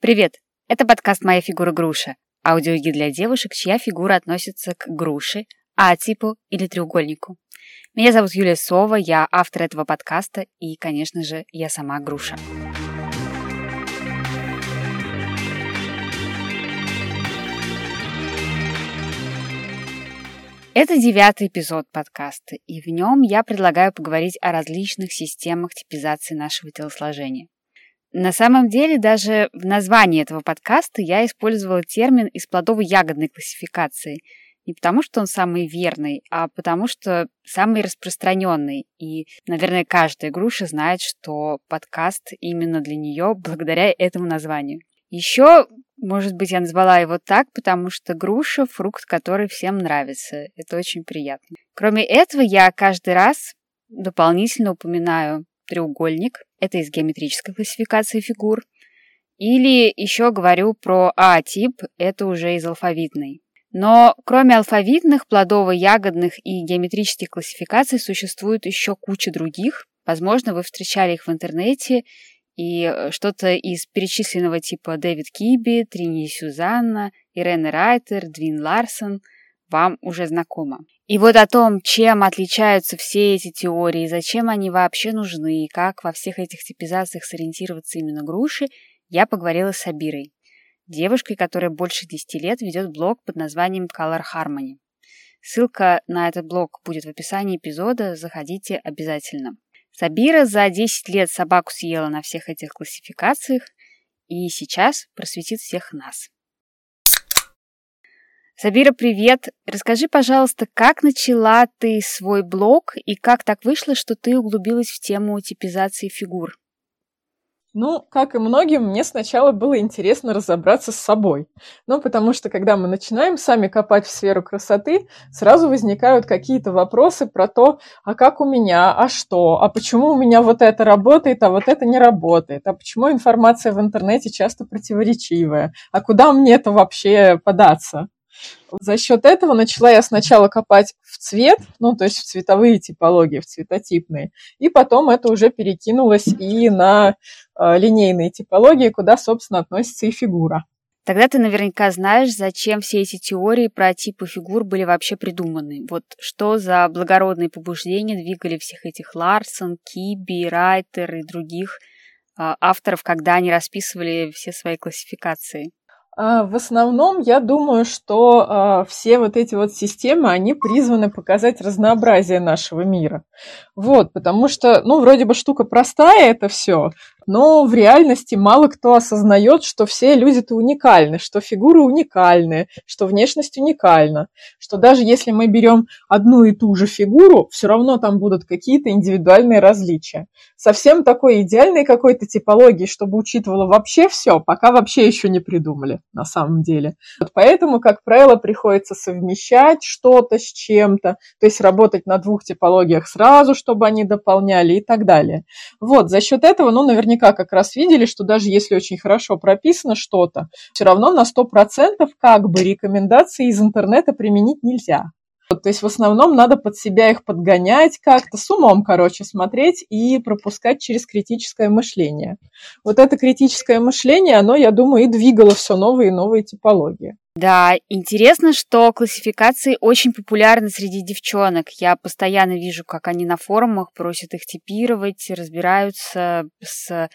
Привет! Это подкаст «Моя фигура груша» – аудиогид для девушек, чья фигура относится к груше, А-типу или треугольнику. Меня зовут Юлия Сова, я автор этого подкаста и, конечно же, я сама груша. Это девятый эпизод подкаста, и в нем я предлагаю поговорить о различных системах типизации нашего телосложения. На самом деле, даже в названии этого подкаста я использовала термин из плодово-ягодной классификации. Не потому, что он самый верный, а потому, что самый распространенный. И, наверное, каждая груша знает, что подкаст именно для нее благодаря этому названию. Еще, может быть, я назвала его так, потому что груша – фрукт, который всем нравится. Это очень приятно. Кроме этого, я каждый раз дополнительно упоминаю треугольник, это из геометрической классификации фигур, или еще говорю про А-тип, это уже из алфавитной. Но кроме алфавитных, плодово-ягодных и геометрических классификаций существует еще куча других. Возможно, вы встречали их в интернете, и э, что-то из перечисленного типа Дэвид Киби, Трини Сюзанна, Ирена Райтер, Двин Ларсон вам уже знакомо. И вот о том, чем отличаются все эти теории, зачем они вообще нужны, и как во всех этих типизациях сориентироваться именно груши, я поговорила с Абирой, девушкой, которая больше 10 лет ведет блог под названием Color Harmony. Ссылка на этот блог будет в описании эпизода, заходите обязательно. Сабира за 10 лет собаку съела на всех этих классификациях и сейчас просветит всех нас. Сабира, привет! Расскажи, пожалуйста, как начала ты свой блог и как так вышло, что ты углубилась в тему типизации фигур? Ну, как и многим, мне сначала было интересно разобраться с собой. Ну, потому что, когда мы начинаем сами копать в сферу красоты, сразу возникают какие-то вопросы про то, а как у меня, а что, а почему у меня вот это работает, а вот это не работает, а почему информация в интернете часто противоречивая, а куда мне это вообще податься? За счет этого начала я сначала копать в цвет, ну, то есть в цветовые типологии, в цветотипные, и потом это уже перекинулось и на э, линейные типологии, куда, собственно, относится и фигура. Тогда ты наверняка знаешь, зачем все эти теории про типы фигур были вообще придуманы. Вот что за благородные побуждения двигали всех этих Ларсон, Киби, Райтер и других э, авторов, когда они расписывали все свои классификации. А, в основном, я думаю, что а, все вот эти вот системы, они призваны показать разнообразие нашего мира. Вот, потому что, ну, вроде бы штука простая это все, но в реальности мало кто осознает, что все люди-то уникальны, что фигуры уникальны, что внешность уникальна, что даже если мы берем одну и ту же фигуру, все равно там будут какие-то индивидуальные различия. Совсем такой идеальной какой-то типологии, чтобы учитывало вообще все, пока вообще еще не придумали на самом деле. Вот поэтому, как правило, приходится совмещать что-то с чем-то, то есть работать на двух типологиях сразу, чтобы они дополняли и так далее. Вот, за счет этого, ну, наверняка наверняка как раз видели, что даже если очень хорошо прописано что-то, все равно на 100% как бы рекомендации из интернета применить нельзя. То есть в основном надо под себя их подгонять как-то, с умом, короче, смотреть и пропускать через критическое мышление. Вот это критическое мышление, оно, я думаю, и двигало все новые и новые типологии. Да, интересно, что классификации очень популярны среди девчонок. Я постоянно вижу, как они на форумах просят их типировать, разбираются с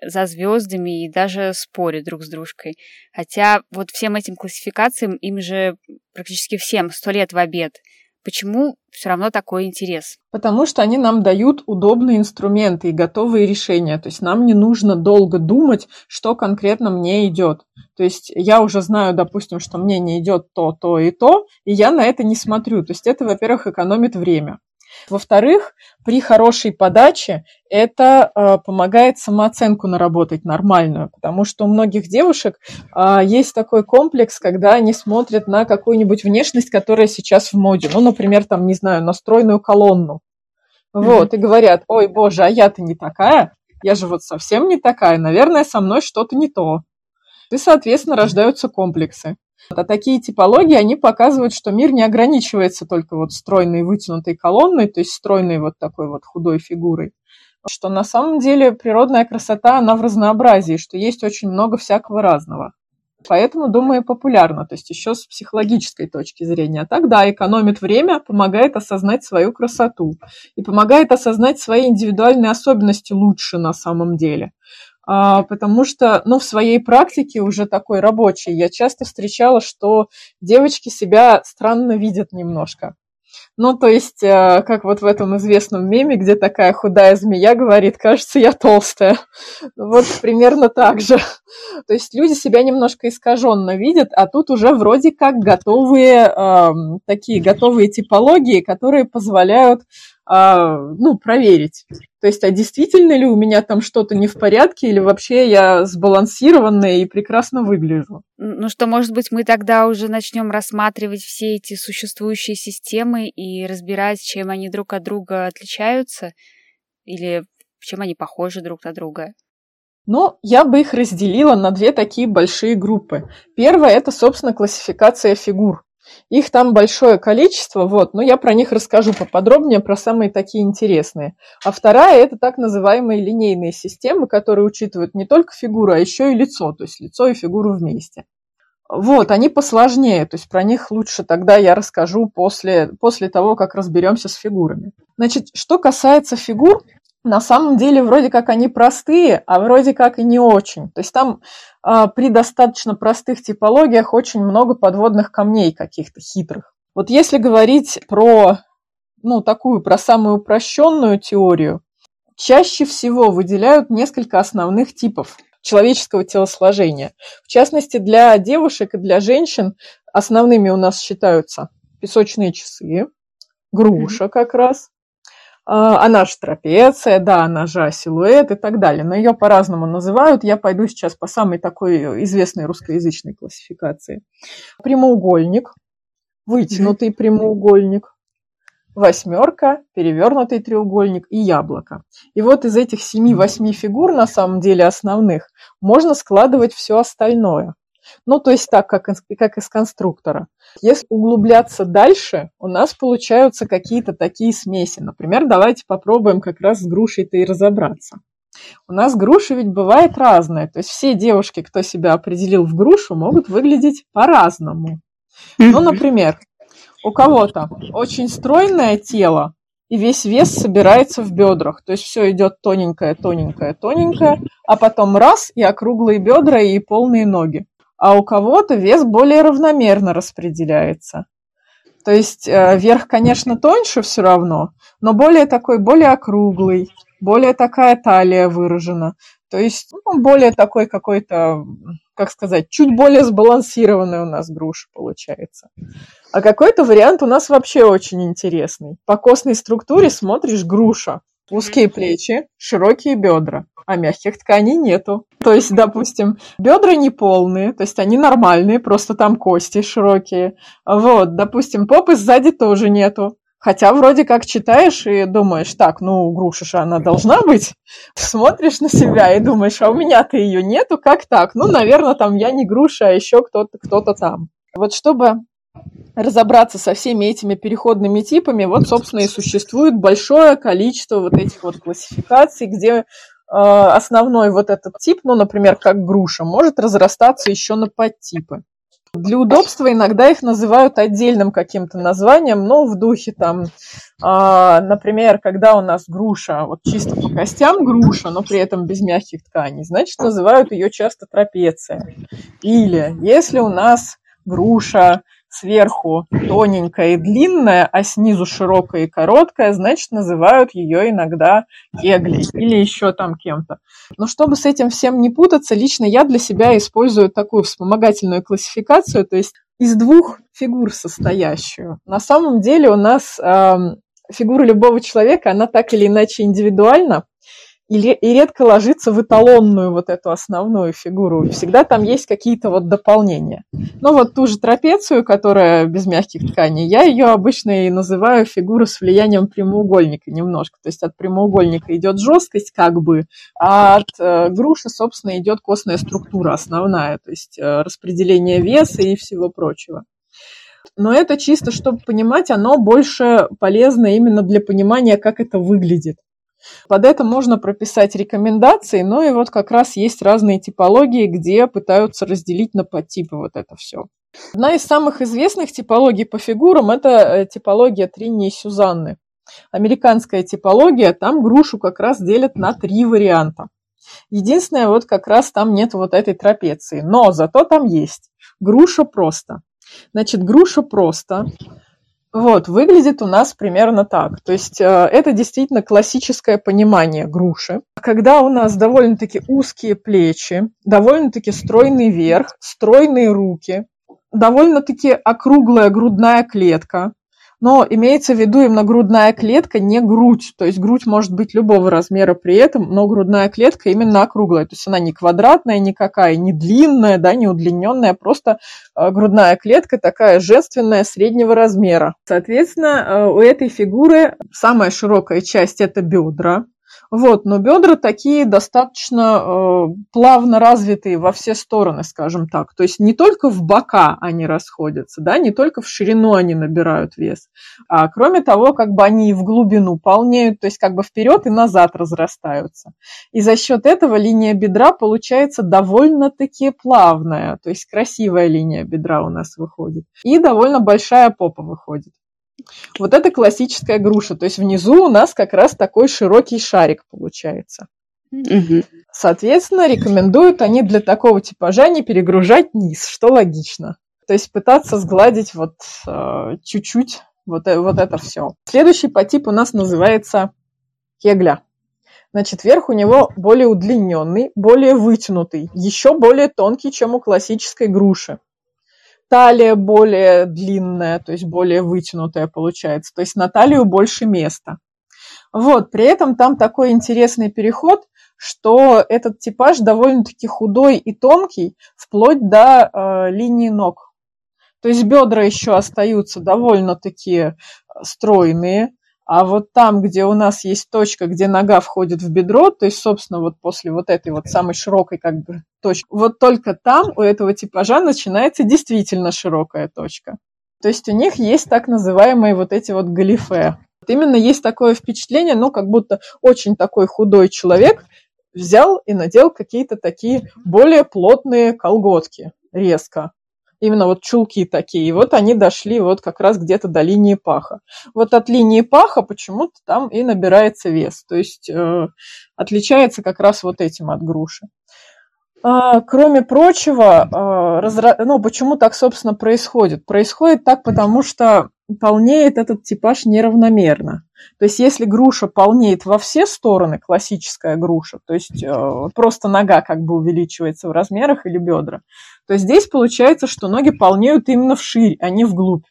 за звездами и даже спорят друг с дружкой. Хотя вот всем этим классификациям им же практически всем сто лет в обед. Почему все равно такой интерес? Потому что они нам дают удобные инструменты и готовые решения. То есть нам не нужно долго думать, что конкретно мне идет. То есть я уже знаю, допустим, что мне не идет то, то и то, и я на это не смотрю. То есть это, во-первых, экономит время. Во-вторых, при хорошей подаче это э, помогает самооценку наработать нормальную, потому что у многих девушек э, есть такой комплекс, когда они смотрят на какую-нибудь внешность, которая сейчас в моде. Ну, например, там, не знаю, настроенную колонну. Вот, mm-hmm. и говорят, ой, боже, а я-то не такая, я же вот совсем не такая, наверное, со мной что-то не то. И, соответственно, рождаются комплексы. А такие типологии, они показывают, что мир не ограничивается только вот стройной вытянутой колонной, то есть стройной вот такой вот худой фигурой. что на самом деле природная красота, она в разнообразии, что есть очень много всякого разного. Поэтому, думаю, популярно, то есть еще с психологической точки зрения. А так, да, экономит время, помогает осознать свою красоту и помогает осознать свои индивидуальные особенности лучше на самом деле. А, потому что, ну, в своей практике уже такой рабочей я часто встречала, что девочки себя странно видят немножко. Ну, то есть, э, как вот в этом известном меме, где такая худая змея говорит, кажется, я толстая. Вот примерно так же. То есть люди себя немножко искаженно видят, а тут уже вроде как готовые, э, такие готовые типологии, которые позволяют ну, проверить. То есть, а действительно ли у меня там что-то не в порядке, или вообще я сбалансированная и прекрасно выгляжу? Ну что, может быть, мы тогда уже начнем рассматривать все эти существующие системы и разбирать, чем они друг от друга отличаются, или чем они похожи друг на друга? Ну, я бы их разделила на две такие большие группы. Первая – это, собственно, классификация фигур. Их там большое количество, вот, но я про них расскажу поподробнее, про самые такие интересные. А вторая – это так называемые линейные системы, которые учитывают не только фигуру, а еще и лицо, то есть лицо и фигуру вместе. Вот, они посложнее, то есть про них лучше тогда я расскажу после, после того, как разберемся с фигурами. Значит, что касается фигур, на самом деле вроде как они простые, а вроде как и не очень. То есть там э, при достаточно простых типологиях очень много подводных камней каких-то хитрых. Вот если говорить про, ну, такую, про самую упрощенную теорию, чаще всего выделяют несколько основных типов человеческого телосложения. В частности, для девушек и для женщин основными у нас считаются песочные часы, груша как раз, она же трапеция, да, она же силуэт и так далее. Но ее по-разному называют. Я пойду сейчас по самой такой известной русскоязычной классификации. Прямоугольник, вытянутый прямоугольник, восьмерка, перевернутый треугольник и яблоко. И вот из этих семи-восьми фигур, на самом деле основных, можно складывать все остальное. Ну, то есть так, как, как из конструктора. Если углубляться дальше, у нас получаются какие-то такие смеси. Например, давайте попробуем как раз с грушей-то и разобраться. У нас груши ведь бывает разные. То есть все девушки, кто себя определил в грушу, могут выглядеть по-разному. Ну, например, у кого-то очень стройное тело, и весь вес собирается в бедрах. То есть все идет тоненькое, тоненькое, тоненькое, а потом раз, и округлые бедра, и полные ноги а у кого-то вес более равномерно распределяется. То есть э, верх, конечно, тоньше все равно, но более такой, более округлый, более такая талия выражена. То есть ну, более такой какой-то, как сказать, чуть более сбалансированный у нас груша получается. А какой-то вариант у нас вообще очень интересный. По костной структуре смотришь груша. Узкие плечи, широкие бедра а мягких тканей нету. То есть, допустим, бедра не полные, то есть они нормальные, просто там кости широкие. Вот, допустим, попы сзади тоже нету. Хотя вроде как читаешь и думаешь, так, ну, груша же она должна быть. Смотришь на себя и думаешь, а у меня-то ее нету, как так? Ну, наверное, там я не груша, а еще кто-то кто-то там. Вот чтобы разобраться со всеми этими переходными типами, вот, собственно, и существует большое количество вот этих вот классификаций, где основной вот этот тип, ну, например, как груша, может разрастаться еще на подтипы. Для удобства иногда их называют отдельным каким-то названием, но в духе там, а, например, когда у нас груша, вот чисто по костям груша, но при этом без мягких тканей, значит, называют ее часто трапеция. Или если у нас груша сверху тоненькая и длинная, а снизу широкая и короткая, значит, называют ее иногда кеглей или еще там кем-то. Но чтобы с этим всем не путаться, лично я для себя использую такую вспомогательную классификацию, то есть из двух фигур состоящую. На самом деле у нас э, фигура любого человека, она так или иначе индивидуальна, и, редко ложится в эталонную вот эту основную фигуру. Всегда там есть какие-то вот дополнения. Но вот ту же трапецию, которая без мягких тканей, я ее обычно и называю фигурой с влиянием прямоугольника немножко. То есть от прямоугольника идет жесткость как бы, а от э, груши, собственно, идет костная структура основная, то есть э, распределение веса и всего прочего. Но это чисто, чтобы понимать, оно больше полезно именно для понимания, как это выглядит. Под это можно прописать рекомендации, но и вот как раз есть разные типологии, где пытаются разделить на подтипы вот это все. Одна из самых известных типологий по фигурам – это э, типология Трини и Сюзанны. Американская типология, там грушу как раз делят на три варианта. Единственное, вот как раз там нет вот этой трапеции, но зато там есть. Груша просто. Значит, груша просто вот, выглядит у нас примерно так. То есть э, это действительно классическое понимание груши. Когда у нас довольно-таки узкие плечи, довольно-таки стройный верх, стройные руки, довольно-таки округлая грудная клетка, но имеется в виду именно грудная клетка, не грудь. То есть грудь может быть любого размера при этом, но грудная клетка именно округлая. То есть она не квадратная никакая, не длинная, да, не удлиненная, просто э, грудная клетка такая женственная среднего размера. Соответственно, э, у этой фигуры самая широкая часть это бедра, вот, но бедра такие достаточно э, плавно развитые во все стороны, скажем так. То есть не только в бока они расходятся, да, не только в ширину они набирают вес, а кроме того, как бы они и в глубину полнеют, то есть как бы вперед и назад разрастаются. И за счет этого линия бедра получается довольно-таки плавная, то есть красивая линия бедра у нас выходит. И довольно большая попа выходит. Вот это классическая груша. То есть внизу у нас как раз такой широкий шарик получается. Угу. Соответственно, рекомендуют они для такого типажа не перегружать низ, что логично. То есть пытаться сгладить вот э, чуть-чуть вот, э, вот это все. Следующий по типу у нас называется кегля. Значит, верх у него более удлиненный, более вытянутый, еще более тонкий, чем у классической груши талия более длинная, то есть более вытянутая получается, то есть на талию больше места. Вот, при этом там такой интересный переход, что этот типаж довольно-таки худой и тонкий, вплоть до э, линии ног. То есть бедра еще остаются довольно-таки стройные, а вот там, где у нас есть точка, где нога входит в бедро, то есть, собственно, вот после вот этой вот самой широкой как бы точки, вот только там у этого типажа начинается действительно широкая точка. То есть у них есть так называемые вот эти вот галифе. Вот именно есть такое впечатление, ну, как будто очень такой худой человек взял и надел какие-то такие более плотные колготки резко именно вот чулки такие. И вот они дошли вот как раз где-то до линии паха. Вот от линии паха почему-то там и набирается вес. То есть э, отличается как раз вот этим от груши. А, кроме прочего, а, ну, почему так, собственно, происходит? Происходит так, потому что полнеет этот типаж неравномерно. То есть если груша полнеет во все стороны, классическая груша, то есть э, просто нога как бы увеличивается в размерах или бедра, то здесь получается, что ноги полнеют именно вширь, а не вглубь.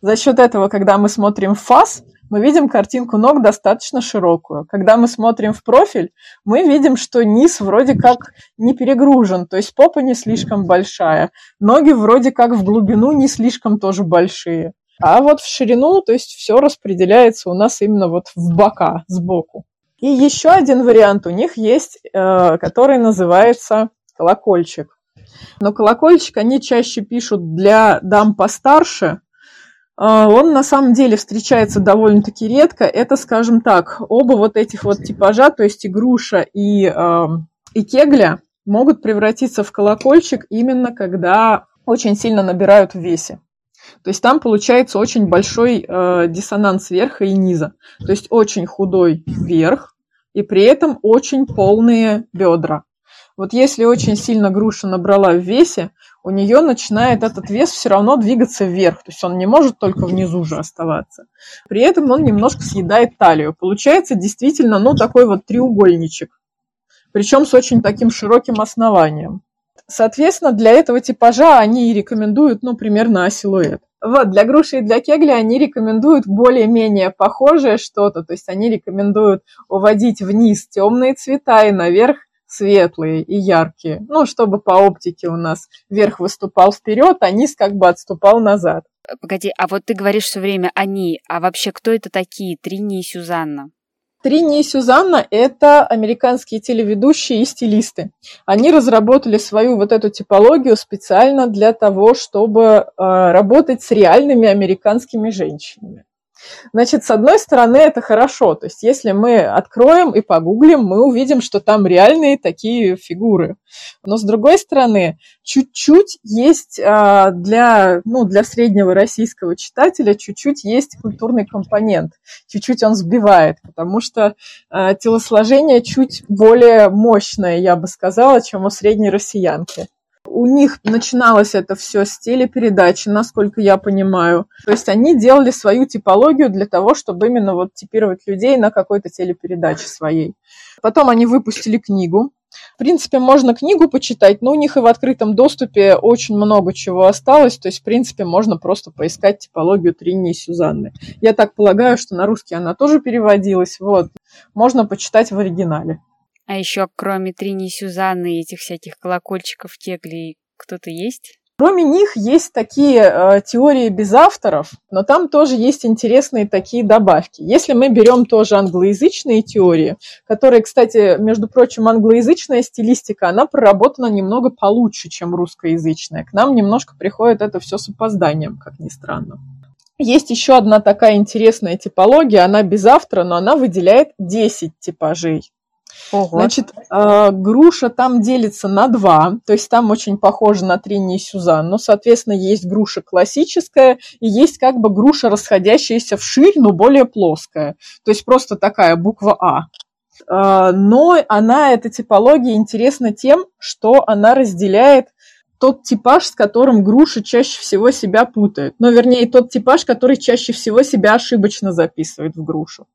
За счет этого, когда мы смотрим в фас, мы видим картинку ног достаточно широкую. Когда мы смотрим в профиль, мы видим, что низ вроде как не перегружен, то есть попа не слишком большая, ноги вроде как в глубину не слишком тоже большие. А вот в ширину, то есть все распределяется у нас именно вот в бока, сбоку. И еще один вариант у них есть, э, который называется колокольчик. Но колокольчик они чаще пишут для дам постарше. А, он на самом деле встречается довольно-таки редко. Это, скажем так, оба вот этих вот типажа, то есть и груша, и, и кегля, могут превратиться в колокольчик именно когда очень сильно набирают в весе. То есть там получается очень большой э, диссонанс верха и низа. То есть очень худой верх и при этом очень полные бедра. Вот если очень сильно груша набрала в весе, у нее начинает этот вес все равно двигаться вверх. То есть он не может только внизу же оставаться. При этом он немножко съедает талию. Получается действительно, ну, такой вот треугольничек. Причем с очень таким широким основанием. Соответственно, для этого типажа они рекомендуют, ну, примерно силуэт. Вот, для груши и для кегли они рекомендуют более-менее похожее что-то, то есть они рекомендуют уводить вниз темные цвета и наверх светлые и яркие. Ну, чтобы по оптике у нас верх выступал вперед, а низ как бы отступал назад. Погоди, а вот ты говоришь все время «они», а вообще кто это такие, Трини и Сюзанна? Трини и Сюзанна – это американские телеведущие и стилисты. Они разработали свою вот эту типологию специально для того, чтобы э, работать с реальными американскими женщинами. Значит, с одной стороны, это хорошо. То есть, если мы откроем и погуглим, мы увидим, что там реальные такие фигуры. Но с другой стороны, чуть-чуть есть а, для, ну, для среднего российского читателя, чуть-чуть есть культурный компонент. Чуть-чуть он сбивает, потому что а, телосложение чуть более мощное, я бы сказала, чем у средней россиянки. У них начиналось это все с телепередачи, насколько я понимаю. То есть они делали свою типологию для того, чтобы именно вот типировать людей на какой-то телепередаче своей. Потом они выпустили книгу. В принципе, можно книгу почитать, но у них и в открытом доступе очень много чего осталось. То есть, в принципе, можно просто поискать типологию Трини и Сюзанны. Я так полагаю, что на русский она тоже переводилась. Вот. Можно почитать в оригинале. А еще кроме Трини Сюзанны и этих всяких колокольчиков, теглей, кто-то есть? Кроме них есть такие э, теории без авторов, но там тоже есть интересные такие добавки. Если мы берем тоже англоязычные теории, которые, кстати, между прочим, англоязычная стилистика, она проработана немного получше, чем русскоязычная. К нам немножко приходит это все с опозданием, как ни странно. Есть еще одна такая интересная типология, она без автора, но она выделяет 10 типажей. Ого. Значит, э, груша там делится на два, то есть там очень похоже на Трини и Сюзан, но, соответственно, есть груша классическая и есть как бы груша, расходящаяся вширь, но более плоская, то есть просто такая буква А. Э, но она, эта типология, интересна тем, что она разделяет тот типаж, с которым груша чаще всего себя путает. Но, вернее, тот типаж, который чаще всего себя ошибочно записывает в грушу.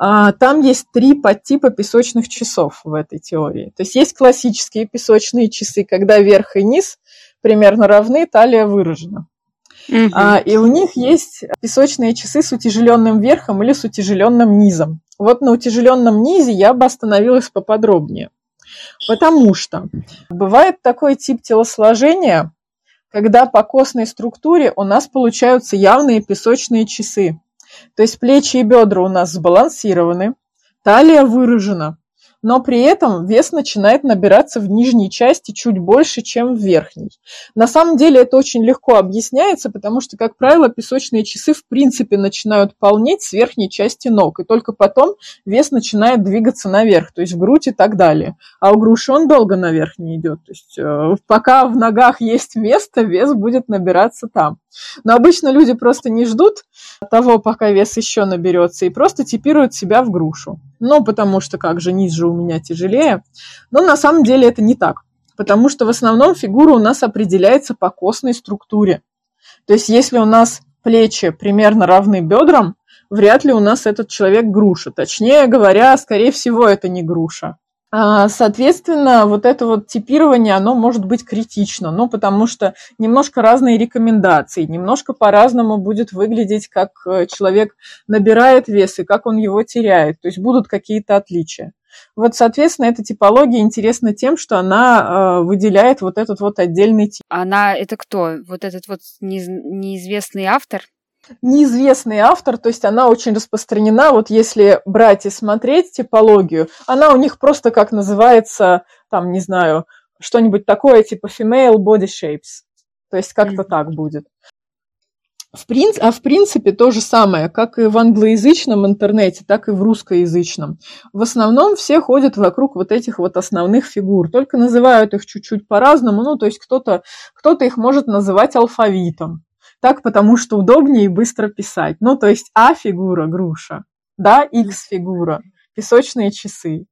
А, там есть три подтипа песочных часов в этой теории. То есть есть классические песочные часы, когда верх и низ примерно равны, талия выражена. Угу. А, и у них есть песочные часы с утяжеленным верхом или с утяжеленным низом. Вот на утяжеленном низе я бы остановилась поподробнее. Потому что бывает такой тип телосложения, когда по костной структуре у нас получаются явные песочные часы. То есть плечи и бедра у нас сбалансированы, талия выражена, но при этом вес начинает набираться в нижней части чуть больше, чем в верхней. На самом деле это очень легко объясняется, потому что, как правило, песочные часы в принципе начинают полнеть с верхней части ног, и только потом вес начинает двигаться наверх, то есть в грудь и так далее. А у груши он долго наверх не идет, то есть э, пока в ногах есть место, вес будет набираться там. Но обычно люди просто не ждут того, пока вес еще наберется, и просто типируют себя в грушу. Ну, потому что как же, низ же у меня тяжелее. Но на самом деле это не так. Потому что в основном фигура у нас определяется по костной структуре. То есть если у нас плечи примерно равны бедрам, вряд ли у нас этот человек груша. Точнее говоря, скорее всего, это не груша. А, соответственно, вот это вот типирование, оно может быть критично, ну, потому что немножко разные рекомендации, немножко по-разному будет выглядеть, как э, человек набирает вес и как он его теряет, то есть будут какие-то отличия. Вот, соответственно, эта типология интересна тем, что она э, выделяет вот этот вот отдельный тип. Она это кто? Вот этот вот неизвестный автор? Неизвестный автор, то есть она очень распространена. Вот если брать и смотреть типологию, она у них просто как называется, там, не знаю, что-нибудь такое типа female body shapes. То есть как-то mm-hmm. так будет. В принц... А в принципе то же самое, как и в англоязычном интернете, так и в русскоязычном. В основном все ходят вокруг вот этих вот основных фигур, только называют их чуть-чуть по-разному. Ну, то есть кто-то кто их может называть алфавитом, так потому что удобнее и быстро писать. Ну, то есть А фигура груша, да, X фигура, песочные часы.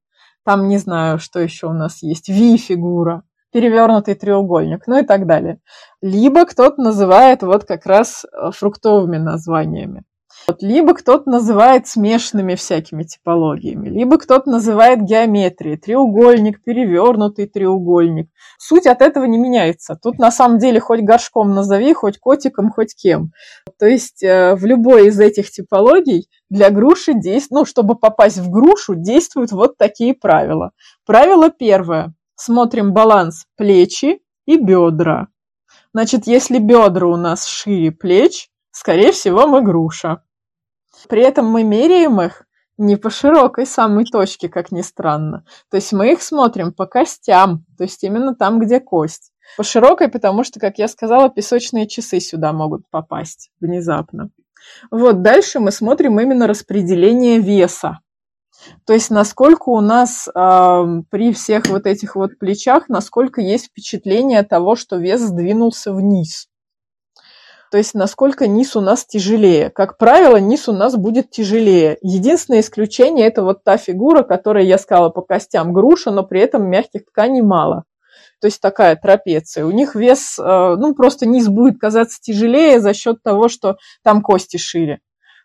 Там не знаю, что еще у нас есть. V фигура, перевернутый треугольник, ну и так далее. Либо кто-то называет вот как раз э, фруктовыми названиями. Вот, либо кто-то называет смешанными всякими типологиями, либо кто-то называет геометрией, треугольник, перевернутый треугольник. Суть от этого не меняется. Тут на самом деле хоть горшком назови, хоть котиком, хоть кем. То есть э, в любой из этих типологий для груши действует, ну, чтобы попасть в грушу, действуют вот такие правила. Правило первое. Смотрим баланс плечи и бедра. Значит, если бедра у нас шире плеч, скорее всего, мы груша. При этом мы меряем их не по широкой самой точке, как ни странно. То есть мы их смотрим по костям, то есть именно там, где кость. По широкой, потому что, как я сказала, песочные часы сюда могут попасть внезапно. Вот дальше мы смотрим именно распределение веса. То есть насколько у нас э, при всех вот этих вот плечах, насколько есть впечатление того, что вес сдвинулся вниз. То есть насколько низ у нас тяжелее. Как правило, низ у нас будет тяжелее. Единственное исключение это вот та фигура, которая я сказала по костям груша, но при этом мягких тканей мало. То есть такая трапеция. У них вес, э, ну просто низ будет казаться тяжелее за счет того, что там кости шире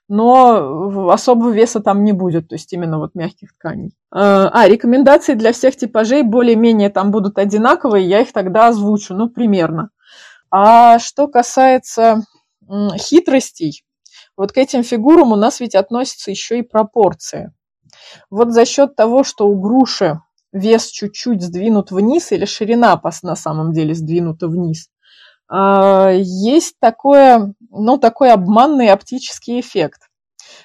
но особого веса там не будет, то есть именно вот мягких тканей. Э, а, рекомендации для всех типажей более-менее там будут одинаковые, я их тогда озвучу, ну, примерно. А что касается хитростей, вот к этим фигурам у нас ведь относятся еще и пропорции. Вот за счет того, что у груши вес чуть-чуть сдвинут вниз, или ширина на самом деле сдвинута вниз, а, есть такое, ну, такой обманный оптический эффект,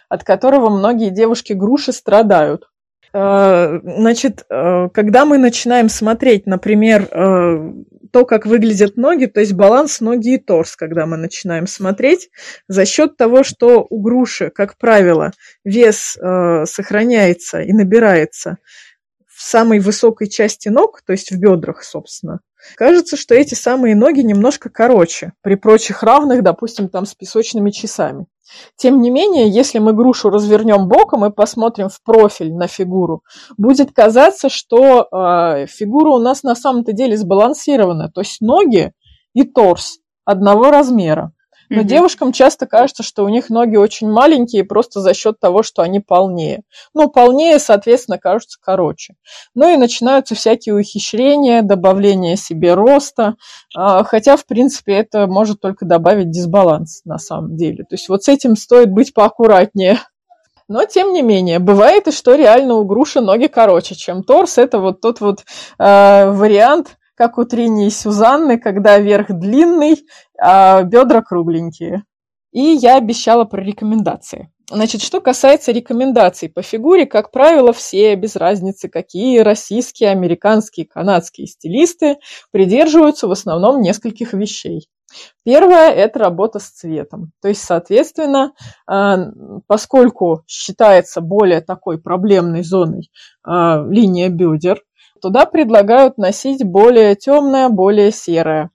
от которого многие девушки-груши страдают. А, значит, а, когда мы начинаем смотреть, например, то, как выглядят ноги, то есть баланс ноги и торс, когда мы начинаем смотреть, за счет того, что у груши, как правило, вес сохраняется и набирается в самой высокой части ног, то есть в бедрах, собственно, кажется, что эти самые ноги немножко короче, при прочих равных, допустим, там с песочными часами. Тем не менее, если мы грушу развернем боком и посмотрим в профиль на фигуру, будет казаться, что э, фигура у нас на самом-то деле сбалансирована, то есть ноги и торс одного размера. Но mm-hmm. девушкам часто кажется, что у них ноги очень маленькие просто за счет того, что они полнее. Ну, полнее, соответственно, кажутся короче. Ну и начинаются всякие ухищрения, добавление себе роста, а, хотя, в принципе, это может только добавить дисбаланс на самом деле. То есть вот с этим стоит быть поаккуратнее. Но, тем не менее, бывает и что реально у груши ноги короче, чем торс. Это вот тот вот э, вариант, как у Сюзанны, когда верх длинный, а бедра кругленькие. И я обещала про рекомендации. Значит, что касается рекомендаций по фигуре, как правило, все, без разницы какие, российские, американские, канадские стилисты придерживаются в основном нескольких вещей. Первое – это работа с цветом. То есть, соответственно, а, поскольку считается более такой проблемной зоной а, линия бедер, Туда предлагают носить более темное, более серое.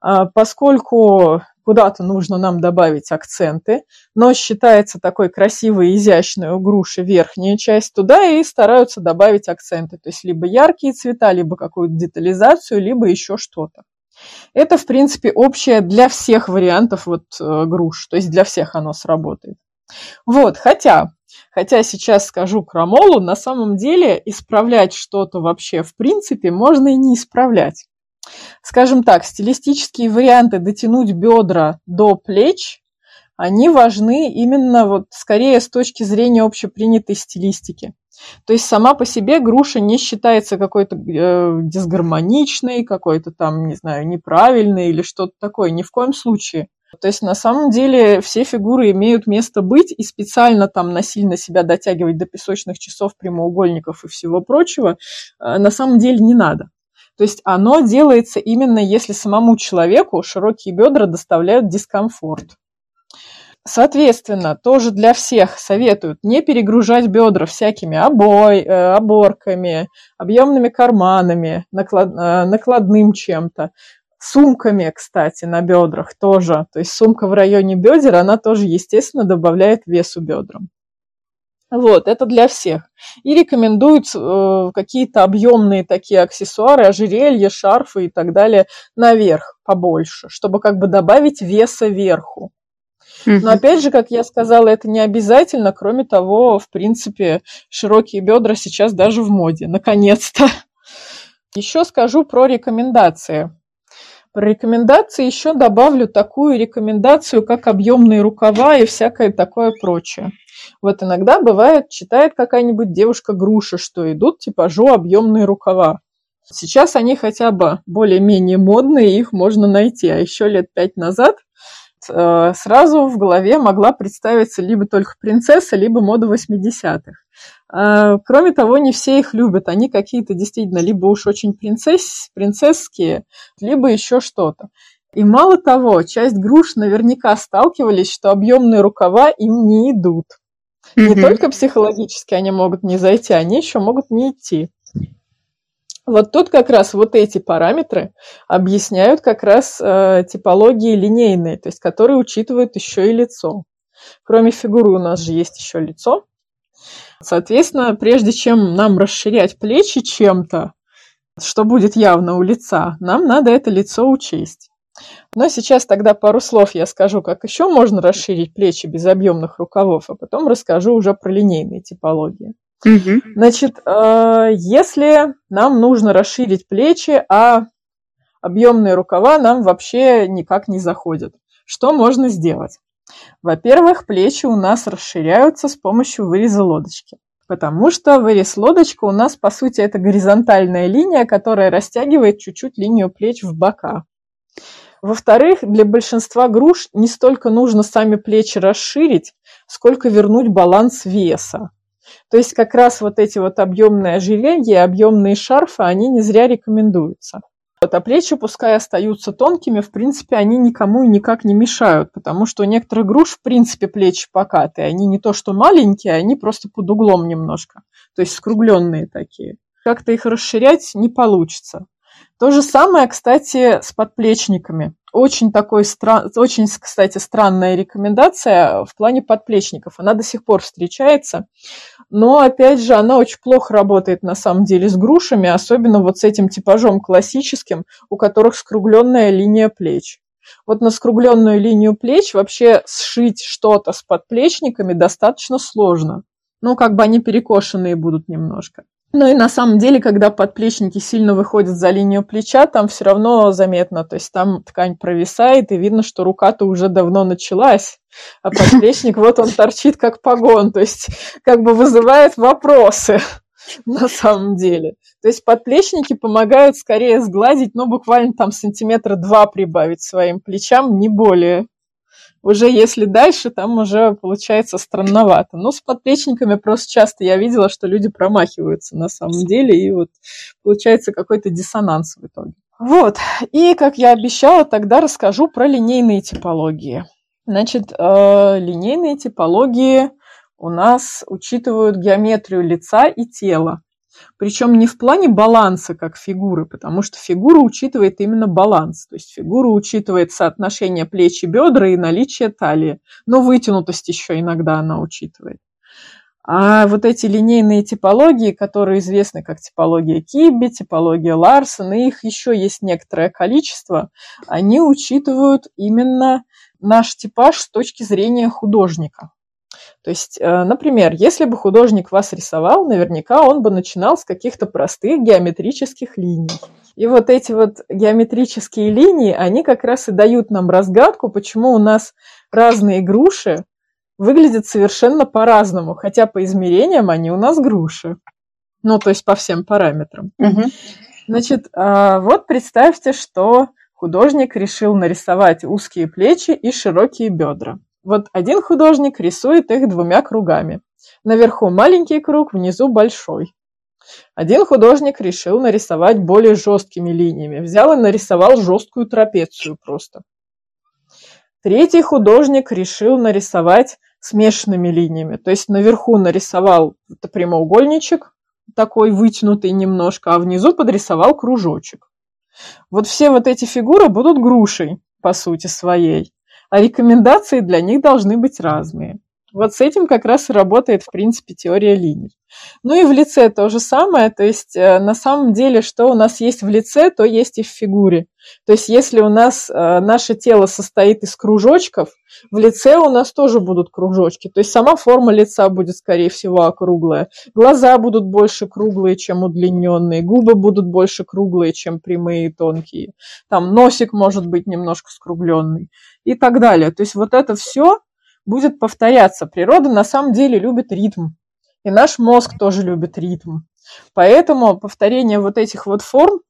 А, поскольку куда-то нужно нам добавить акценты, но считается такой красивой, изящной у груши верхняя часть, туда и стараются добавить акценты, то есть либо яркие цвета, либо какую-то детализацию, либо еще что-то. Это, в принципе, общее для всех вариантов вот, э, груш, то есть для всех оно сработает. Вот, хотя Хотя сейчас скажу крамолу, на самом деле исправлять что-то вообще в принципе можно и не исправлять. Скажем так, стилистические варианты дотянуть бедра до плеч, они важны именно вот скорее с точки зрения общепринятой стилистики. То есть сама по себе груша не считается какой-то э, дисгармоничной, какой-то там, не знаю, неправильной или что-то такое, ни в коем случае. То есть на самом деле все фигуры имеют место быть, и специально там насильно себя дотягивать до песочных часов, прямоугольников и всего прочего э, на самом деле не надо. То есть оно делается именно если самому человеку широкие бедра доставляют дискомфорт. Соответственно, тоже для всех советуют не перегружать бедра всякими обой, э, оборками, объемными карманами, наклад, э, накладным чем-то. Сумками, кстати, на бедрах тоже. То есть сумка в районе бедер, она тоже, естественно, добавляет весу бедрам. Вот, это для всех. И рекомендуют э, какие-то объемные такие аксессуары, ожерелья, шарфы и так далее наверх побольше, чтобы как бы добавить веса верху. Но опять же, как я сказала, это не обязательно. Кроме того, в принципе, широкие бедра сейчас даже в моде. Наконец-то. Еще скажу про рекомендации. Рекомендации еще добавлю такую рекомендацию, как объемные рукава и всякое такое прочее. Вот иногда бывает, читает какая-нибудь девушка груша, что идут типажу объемные рукава. Сейчас они хотя бы более-менее модные, их можно найти. А еще лет пять назад э, сразу в голове могла представиться либо только принцесса, либо мода 80-х. А, кроме того, не все их любят. Они какие-то действительно либо уж очень принцесс, принцесские, либо еще что-то. И мало того, часть груш наверняка сталкивались, что объемные рукава им не идут. Mm-hmm. Не только психологически они могут не зайти, они еще могут не идти. Вот тут как раз вот эти параметры объясняют как раз э, типологии линейные, то есть которые учитывают еще и лицо. Кроме фигуры у нас же есть еще лицо. Соответственно, прежде чем нам расширять плечи чем-то, что будет явно у лица, нам надо это лицо учесть. Но сейчас тогда пару слов я скажу, как еще можно расширить плечи без объемных рукавов, а потом расскажу уже про линейные типологии. Угу. Значит, э, если нам нужно расширить плечи, а объемные рукава нам вообще никак не заходят, что можно сделать? Во-первых, плечи у нас расширяются с помощью выреза лодочки. Потому что вырез лодочка у нас, по сути, это горизонтальная линия, которая растягивает чуть-чуть линию плеч в бока. Во-вторых, для большинства груш не столько нужно сами плечи расширить, сколько вернуть баланс веса. То есть как раз вот эти вот объемные ожерелья, объемные шарфы, они не зря рекомендуются. Вот, а плечи, пускай остаются тонкими, в принципе, они никому и никак не мешают, потому что у некоторых груш, в принципе, плечи покатые. Они не то что маленькие, они просто под углом немножко, то есть скругленные такие. Как-то их расширять не получится. То же самое, кстати, с подплечниками. Очень такой очень, кстати, странная рекомендация в плане подплечников. Она до сих пор встречается, но, опять же, она очень плохо работает на самом деле с грушами, особенно вот с этим типажом классическим, у которых скругленная линия плеч. Вот на скругленную линию плеч вообще сшить что-то с подплечниками достаточно сложно. Ну, как бы они перекошенные будут немножко. Ну и на самом деле, когда подплечники сильно выходят за линию плеча, там все равно заметно, то есть там ткань провисает, и видно, что рука-то уже давно началась, а подплечник вот он торчит как погон, то есть как бы вызывает вопросы на самом деле. То есть подплечники помогают скорее сгладить, ну, буквально там сантиметра два прибавить своим плечам, не более уже если дальше, там уже получается странновато. Но с подплечниками просто часто я видела, что люди промахиваются на самом деле, и вот получается какой-то диссонанс в итоге. Вот, и, как я обещала, тогда расскажу про линейные типологии. Значит, э, линейные типологии у нас учитывают геометрию лица и тела. Причем не в плане баланса, как фигуры, потому что фигура учитывает именно баланс. То есть фигура учитывает соотношение плеч и бедра и наличие талии. Но вытянутость еще иногда она учитывает. А вот эти линейные типологии, которые известны как типология Кибби, типология Ларсона, их еще есть некоторое количество, они учитывают именно наш типаж с точки зрения художника. То есть, э, например, если бы художник вас рисовал, наверняка он бы начинал с каких-то простых геометрических линий. И вот эти вот геометрические линии, они как раз и дают нам разгадку, почему у нас разные груши выглядят совершенно по-разному, хотя по измерениям они у нас груши. Ну, то есть по всем параметрам. Угу. Значит, а, вот представьте, что художник решил нарисовать узкие плечи и широкие бедра. Вот один художник рисует их двумя кругами. Наверху маленький круг, внизу большой. Один художник решил нарисовать более жесткими линиями. Взял и нарисовал жесткую трапецию просто. Третий художник решил нарисовать смешанными линиями. То есть наверху нарисовал прямоугольничек, такой вытянутый немножко, а внизу подрисовал кружочек. Вот все вот эти фигуры будут грушей, по сути своей а рекомендации для них должны быть разные. Вот с этим как раз и работает, в принципе, теория линий. Ну и в лице то же самое, то есть э, на самом деле, что у нас есть в лице, то есть и в фигуре. То есть если у нас э, наше тело состоит из кружочков, в лице у нас тоже будут кружочки. То есть сама форма лица будет, скорее всего, округлая. Глаза будут больше круглые, чем удлиненные. Губы будут больше круглые, чем прямые и тонкие. Там носик может быть немножко скругленный и так далее. То есть вот это все будет повторяться. Природа на самом деле любит ритм. И наш мозг тоже любит ритм. Поэтому повторение вот этих вот форм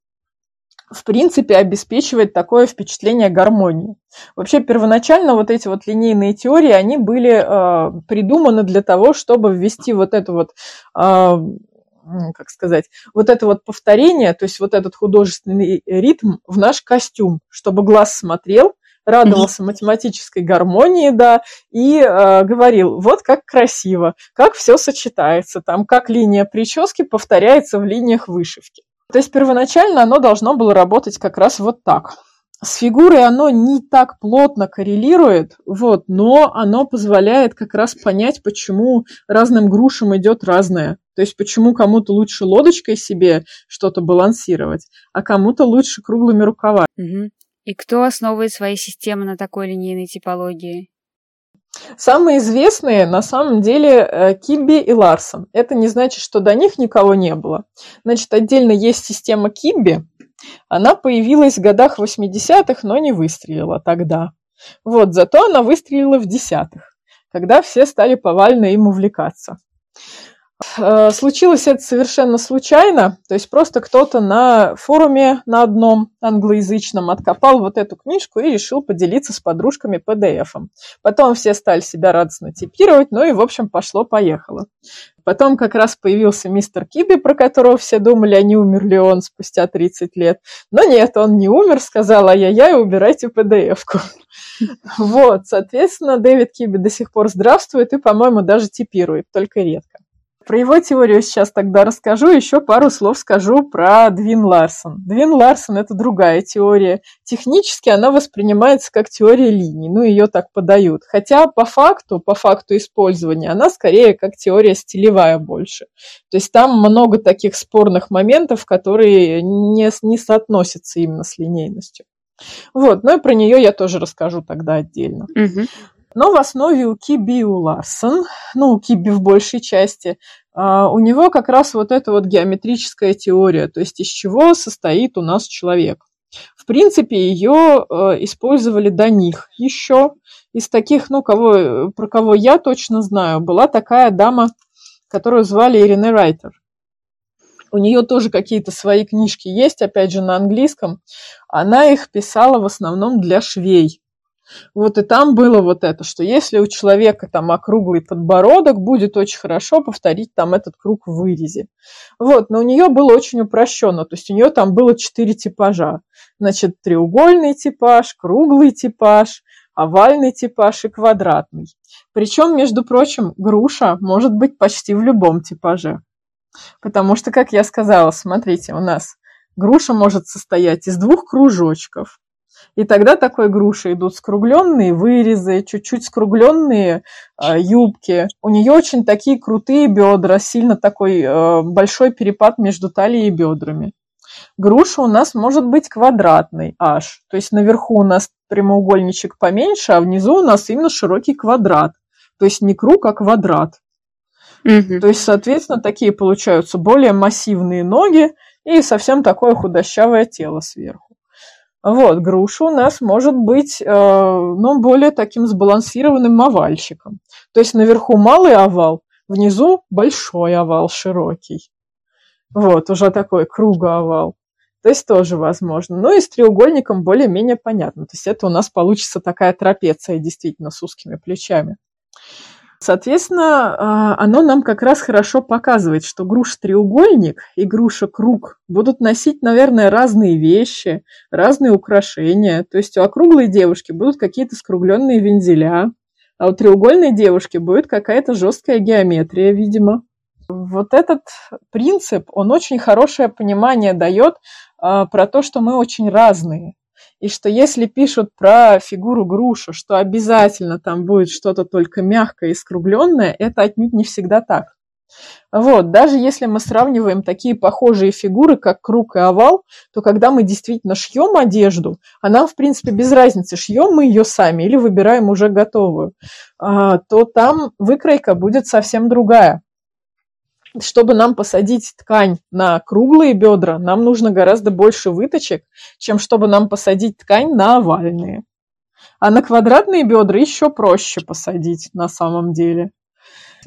в принципе, обеспечивает такое впечатление гармонии. Вообще, первоначально вот эти вот линейные теории, они были э, придуманы для того, чтобы ввести вот эту вот э, как сказать, вот это вот повторение, то есть вот этот художественный ритм в наш костюм, чтобы глаз смотрел, радовался математической гармонии, да, и э, говорил, вот как красиво, как все сочетается, там, как линия прически повторяется в линиях вышивки. То есть первоначально оно должно было работать как раз вот так. С фигурой оно не так плотно коррелирует, вот, но оно позволяет как раз понять, почему разным грушам идет разное. То есть почему кому-то лучше лодочкой себе что-то балансировать, а кому-то лучше круглыми рукавами. Угу. И кто основывает свои системы на такой линейной типологии? Самые известные на самом деле э, Кибби и Ларсон. Это не значит, что до них никого не было. Значит, отдельно есть система Кибби. Она появилась в годах 80-х, но не выстрелила тогда. Вот, зато она выстрелила в десятых, когда все стали повально им увлекаться. Э, случилось это совершенно случайно, то есть просто кто-то на форуме на одном англоязычном откопал вот эту книжку и решил поделиться с подружками PDF-ом. Потом все стали себя радостно типировать, ну и, в общем, пошло-поехало. Потом как раз появился мистер Киби, про которого все думали, а не умер ли он спустя 30 лет. Но нет, он не умер, сказал, ай-яй-яй, убирайте PDF-ку. Вот, соответственно, Дэвид Киби до сих пор здравствует и, по-моему, даже типирует, только редко. Про его теорию сейчас тогда расскажу, еще пару слов скажу про Двин Ларсон. Двин Ларсон – это другая теория. Технически она воспринимается как теория линий, ну, ее так подают. Хотя по факту, по факту использования, она скорее как теория стилевая больше. То есть там много таких спорных моментов, которые не, не соотносятся именно с линейностью. Вот, ну и про нее я тоже расскажу тогда отдельно. Угу. Но в основе у Киби и у Ларсон, ну, у Киби в большей части, а, у него как раз вот эта вот геометрическая теория, то есть из чего состоит у нас человек. В принципе, ее э, использовали до них еще. Из таких, ну, кого, про кого я точно знаю, была такая дама, которую звали Ирина Райтер. У нее тоже какие-то свои книжки есть, опять же, на английском. Она их писала в основном для швей. Вот и там было вот это, что если у человека там округлый подбородок, будет очень хорошо повторить там этот круг в вырезе. Вот, но у нее было очень упрощенно, то есть у нее там было четыре типажа. Значит, треугольный типаж, круглый типаж, овальный типаж и квадратный. Причем, между прочим, груша может быть почти в любом типаже. Потому что, как я сказала, смотрите, у нас груша может состоять из двух кружочков, и тогда такой груши идут скругленные вырезы, чуть-чуть скругленные э, юбки. У нее очень такие крутые бедра, сильно такой э, большой перепад между талией и бедрами. Груша у нас может быть квадратной аж. То есть наверху у нас прямоугольничек поменьше, а внизу у нас именно широкий квадрат. То есть не круг, а квадрат. Угу. То есть, соответственно, такие получаются более массивные ноги и совсем такое худощавое тело сверху. Вот, груша у нас может быть, э, ну, более таким сбалансированным овальщиком. То есть наверху малый овал, внизу большой овал, широкий. Вот, уже такой кругоовал. То есть тоже возможно. Ну и с треугольником более-менее понятно. То есть это у нас получится такая трапеция действительно с узкими плечами. Соответственно, а, оно нам как раз хорошо показывает, что груша-треугольник и груша-круг будут носить, наверное, разные вещи, разные украшения. То есть у округлой девушки будут какие-то скругленные вензеля, а у треугольной девушки будет какая-то жесткая геометрия, видимо. Вот этот принцип, он очень хорошее понимание дает а, про то, что мы очень разные и что если пишут про фигуру грушу, что обязательно там будет что-то только мягкое и скругленное, это отнюдь не всегда так. Вот, даже если мы сравниваем такие похожие фигуры, как круг и овал, то когда мы действительно шьем одежду, а нам, в принципе, без разницы, шьем мы ее сами или выбираем уже готовую, а, то там выкройка будет совсем другая чтобы нам посадить ткань на круглые бедра, нам нужно гораздо больше выточек, чем чтобы нам посадить ткань на овальные. А на квадратные бедра еще проще посадить на самом деле.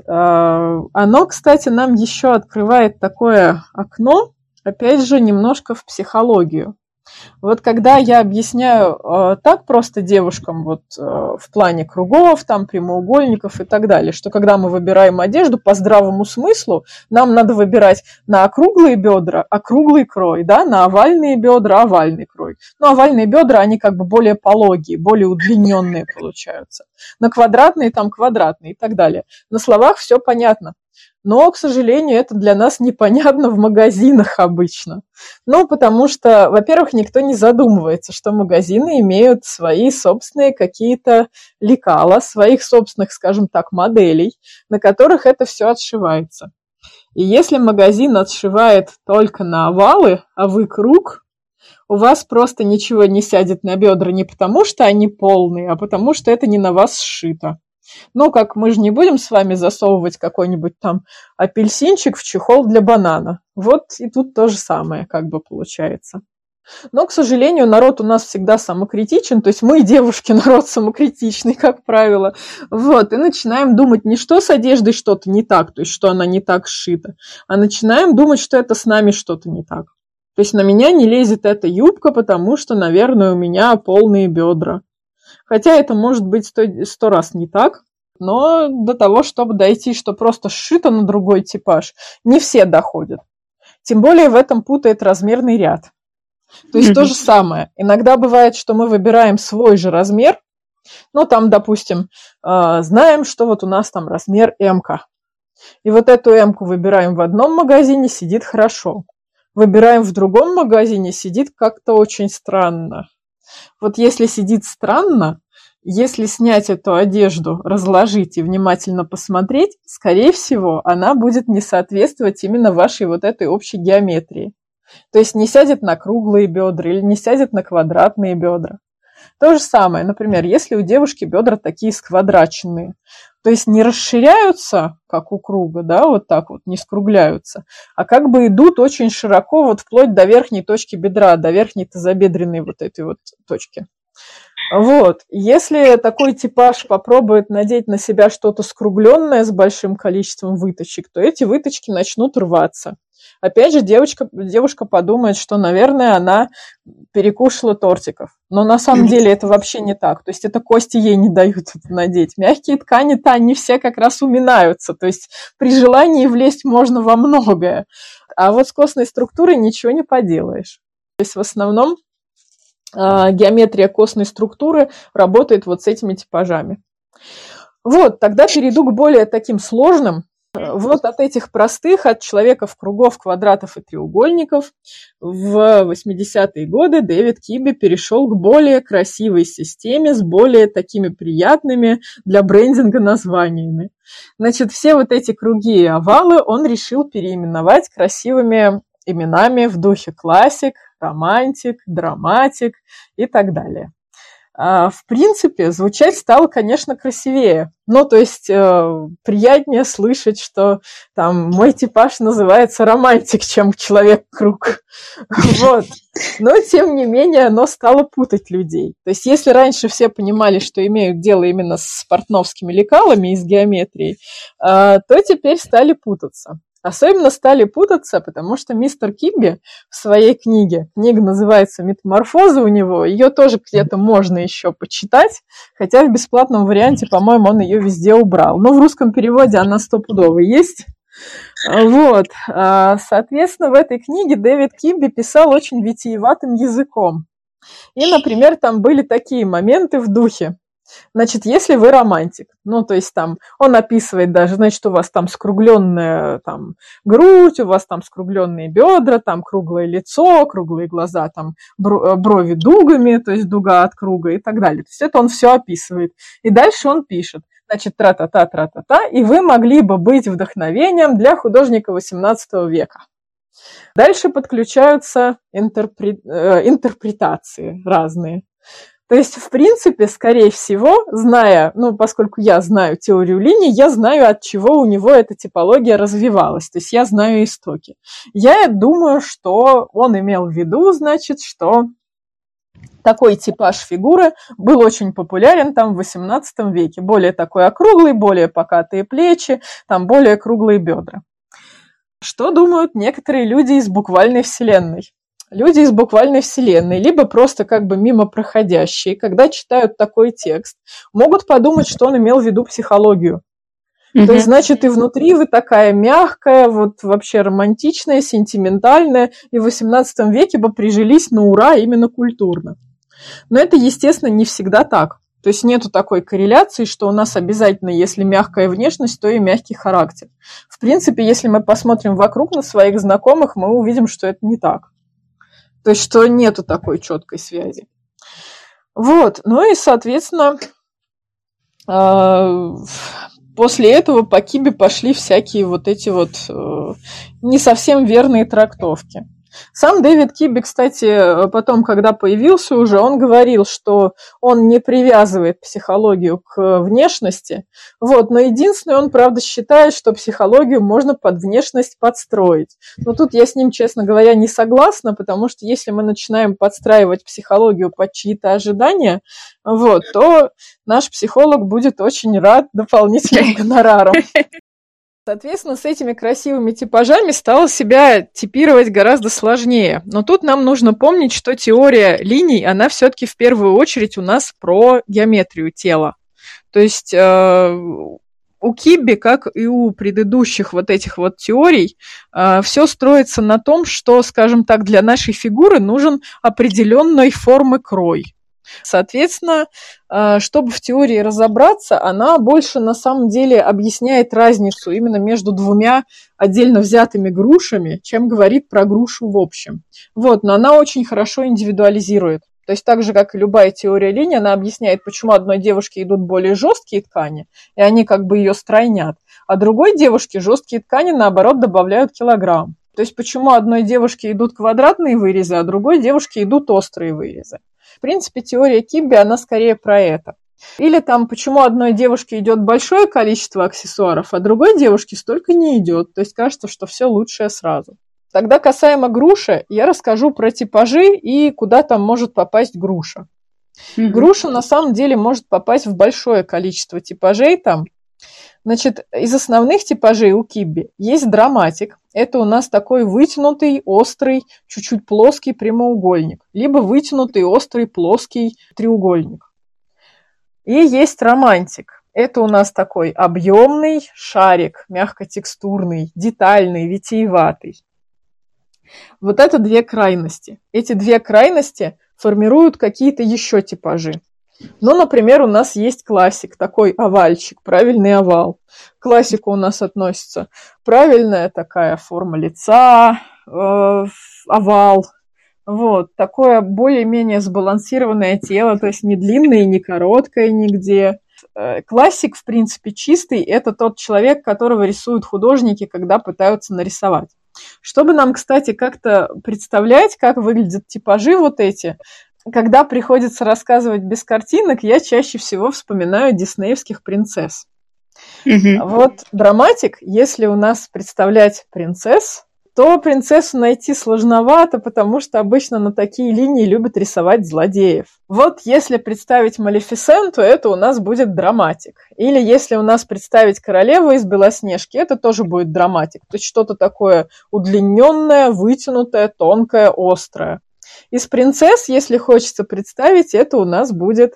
А, оно, кстати, нам еще открывает такое окно, опять же, немножко в психологию. Вот когда я объясняю э, так просто девушкам вот э, в плане кругов, там прямоугольников и так далее, что когда мы выбираем одежду по здравому смыслу, нам надо выбирать на округлые бедра округлый крой, да, на овальные бедра овальный крой. Ну, овальные бедра, они как бы более пологие, более удлиненные получаются. На квадратные там квадратные и так далее. На словах все понятно. Но, к сожалению, это для нас непонятно в магазинах обычно. Ну, потому что, во-первых, никто не задумывается, что магазины имеют свои собственные какие-то лекала, своих собственных, скажем так, моделей, на которых это все отшивается. И если магазин отшивает только на овалы, а вы круг, у вас просто ничего не сядет на бедра не потому, что они полные, а потому что это не на вас сшито. Ну, как мы же не будем с вами засовывать какой-нибудь там апельсинчик в чехол для банана. Вот и тут то же самое как бы получается. Но, к сожалению, народ у нас всегда самокритичен, то есть мы, девушки, народ самокритичный, как правило. Вот, и начинаем думать не что с одеждой что-то не так, то есть что она не так сшита, а начинаем думать, что это с нами что-то не так. То есть на меня не лезет эта юбка, потому что, наверное, у меня полные бедра. Хотя это может быть сто, сто раз не так, но до того, чтобы дойти, что просто сшито на другой типаж, не все доходят. Тем более в этом путает размерный ряд. То есть то же самое. Иногда бывает, что мы выбираем свой же размер, ну там, допустим, а, знаем, что вот у нас там размер М. И вот эту М выбираем в одном магазине, сидит хорошо. Выбираем в другом магазине, сидит как-то очень странно. Вот если сидит странно, если снять эту одежду, разложить и внимательно посмотреть, скорее всего, она будет не соответствовать именно вашей вот этой общей геометрии. То есть не сядет на круглые бедра или не сядет на квадратные бедра. То же самое, например, если у девушки бедра такие сквадраченные, то есть не расширяются, как у круга, да, вот так вот, не скругляются, а как бы идут очень широко, вот вплоть до верхней точки бедра, до верхней тазобедренной вот этой вот точки. Вот. Если такой типаж попробует надеть на себя что-то скругленное с большим количеством выточек, то эти выточки начнут рваться. Опять же, девочка, девушка подумает, что, наверное, она перекушала тортиков. Но на самом деле это вообще не так. То есть это кости ей не дают это надеть. Мягкие ткани-то они все как раз уминаются. То есть при желании влезть можно во многое. А вот с костной структурой ничего не поделаешь. То есть в основном э, геометрия костной структуры работает вот с этими типажами. Вот, тогда перейду к более таким сложным, вот от этих простых, от человеков, кругов, квадратов и треугольников в 80-е годы Дэвид Киби перешел к более красивой системе с более такими приятными для брендинга названиями. Значит, все вот эти круги и овалы он решил переименовать красивыми именами в духе классик, романтик, драматик и так далее. А, в принципе, звучать стало, конечно, красивее. Ну, то есть э, приятнее слышать, что там мой типаж называется романтик, чем человек-круг. Вот. Но, тем не менее, оно стало путать людей. То есть, если раньше все понимали, что имеют дело именно с портновскими лекалами из геометрии, э, то теперь стали путаться. Особенно стали путаться, потому что мистер Кибби в своей книге, книга называется «Метаморфозы» у него, ее тоже где-то можно еще почитать, хотя в бесплатном варианте, по-моему, он ее везде убрал. Но в русском переводе она стопудово есть. Вот. А, соответственно, в этой книге Дэвид Кибби писал очень витиеватым языком. И, например, там были такие моменты в духе. Значит, если вы романтик, ну, то есть там он описывает даже, значит, у вас там скругленная там грудь, у вас там скругленные бедра, там круглое лицо, круглые глаза, там э, брови дугами, то есть дуга от круга и так далее. То есть это он все описывает. И дальше он пишет, значит, тра-та-та, тра-та-та, и вы могли бы быть вдохновением для художника XVIII века. Дальше подключаются интерпре... э, интерпретации разные. То есть, в принципе, скорее всего, зная, ну, поскольку я знаю теорию линий, я знаю, от чего у него эта типология развивалась. То есть я знаю истоки. Я думаю, что он имел в виду, значит, что такой типаж фигуры был очень популярен там в XVIII веке. Более такой округлый, более покатые плечи, там более круглые бедра. Что думают некоторые люди из буквальной вселенной? Люди из буквальной вселенной, либо просто как бы мимо проходящие, когда читают такой текст, могут подумать, что он имел в виду психологию. Mm-hmm. То есть, значит, и внутри вы такая мягкая, вот вообще романтичная, сентиментальная, и в XVIII веке бы прижились на ура именно культурно. Но это, естественно, не всегда так. То есть нету такой корреляции, что у нас обязательно, если мягкая внешность, то и мягкий характер. В принципе, если мы посмотрим вокруг на своих знакомых, мы увидим, что это не так. То есть, что нету такой четкой связи. Вот, ну и, соответственно, а, после этого по Кибе пошли всякие вот эти вот э, не совсем верные трактовки. Сам Дэвид Киби, кстати, потом, когда появился уже, он говорил, что он не привязывает психологию к внешности. Вот, но единственное, он, правда, считает, что психологию можно под внешность подстроить. Но тут я с ним, честно говоря, не согласна, потому что если мы начинаем подстраивать психологию под чьи-то ожидания, вот, то наш психолог будет очень рад дополнительным гонорарам. Соответственно, с этими красивыми типажами стало себя типировать гораздо сложнее. Но тут нам нужно помнить, что теория линий, она все-таки в первую очередь у нас про геометрию тела. То есть э, у Кибби, как и у предыдущих вот этих вот теорий, э, все строится на том, что, скажем так, для нашей фигуры нужен определенной формы крой. Соответственно, э, чтобы в теории разобраться, она больше на самом деле объясняет разницу именно между двумя отдельно взятыми грушами, чем говорит про грушу в общем. Вот, но она очень хорошо индивидуализирует. То есть так же, как и любая теория линии, она объясняет, почему одной девушке идут более жесткие ткани, и они как бы ее стройнят, а другой девушке жесткие ткани, наоборот, добавляют килограмм. То есть почему одной девушке идут квадратные вырезы, а другой девушке идут острые вырезы. В принципе, теория Кибби, она скорее про это. Или там, почему одной девушке идет большое количество аксессуаров, а другой девушке столько не идет. То есть кажется, что все лучшее сразу. Тогда касаемо груши, я расскажу про типажи и куда там может попасть груша. Mm-hmm. Груша на самом деле может попасть в большое количество типажей там. Значит, из основных типажей у кибби есть драматик. Это у нас такой вытянутый, острый, чуть-чуть плоский прямоугольник. Либо вытянутый, острый, плоский треугольник. И есть романтик. Это у нас такой объемный шарик, мягкотекстурный, детальный, витиеватый. Вот это две крайности. Эти две крайности формируют какие-то еще типажи. Ну, например, у нас есть классик, такой овальчик, правильный овал. К классику у нас относится правильная такая форма лица, э, овал, вот, такое более-менее сбалансированное тело, то есть не длинное, не короткое нигде. Э, классик, в принципе, чистый – это тот человек, которого рисуют художники, когда пытаются нарисовать. Чтобы нам, кстати, как-то представлять, как выглядят типажи вот эти, когда приходится рассказывать без картинок, я чаще всего вспоминаю диснеевских принцесс. Угу. Вот драматик, если у нас представлять принцесс, то принцессу найти сложновато, потому что обычно на такие линии любят рисовать злодеев. Вот если представить Малефисенту, это у нас будет драматик. Или если у нас представить королеву из Белоснежки, это тоже будет драматик. То есть что-то такое удлиненное, вытянутое, тонкое, острое. Из принцесс, если хочется представить, это у нас будет,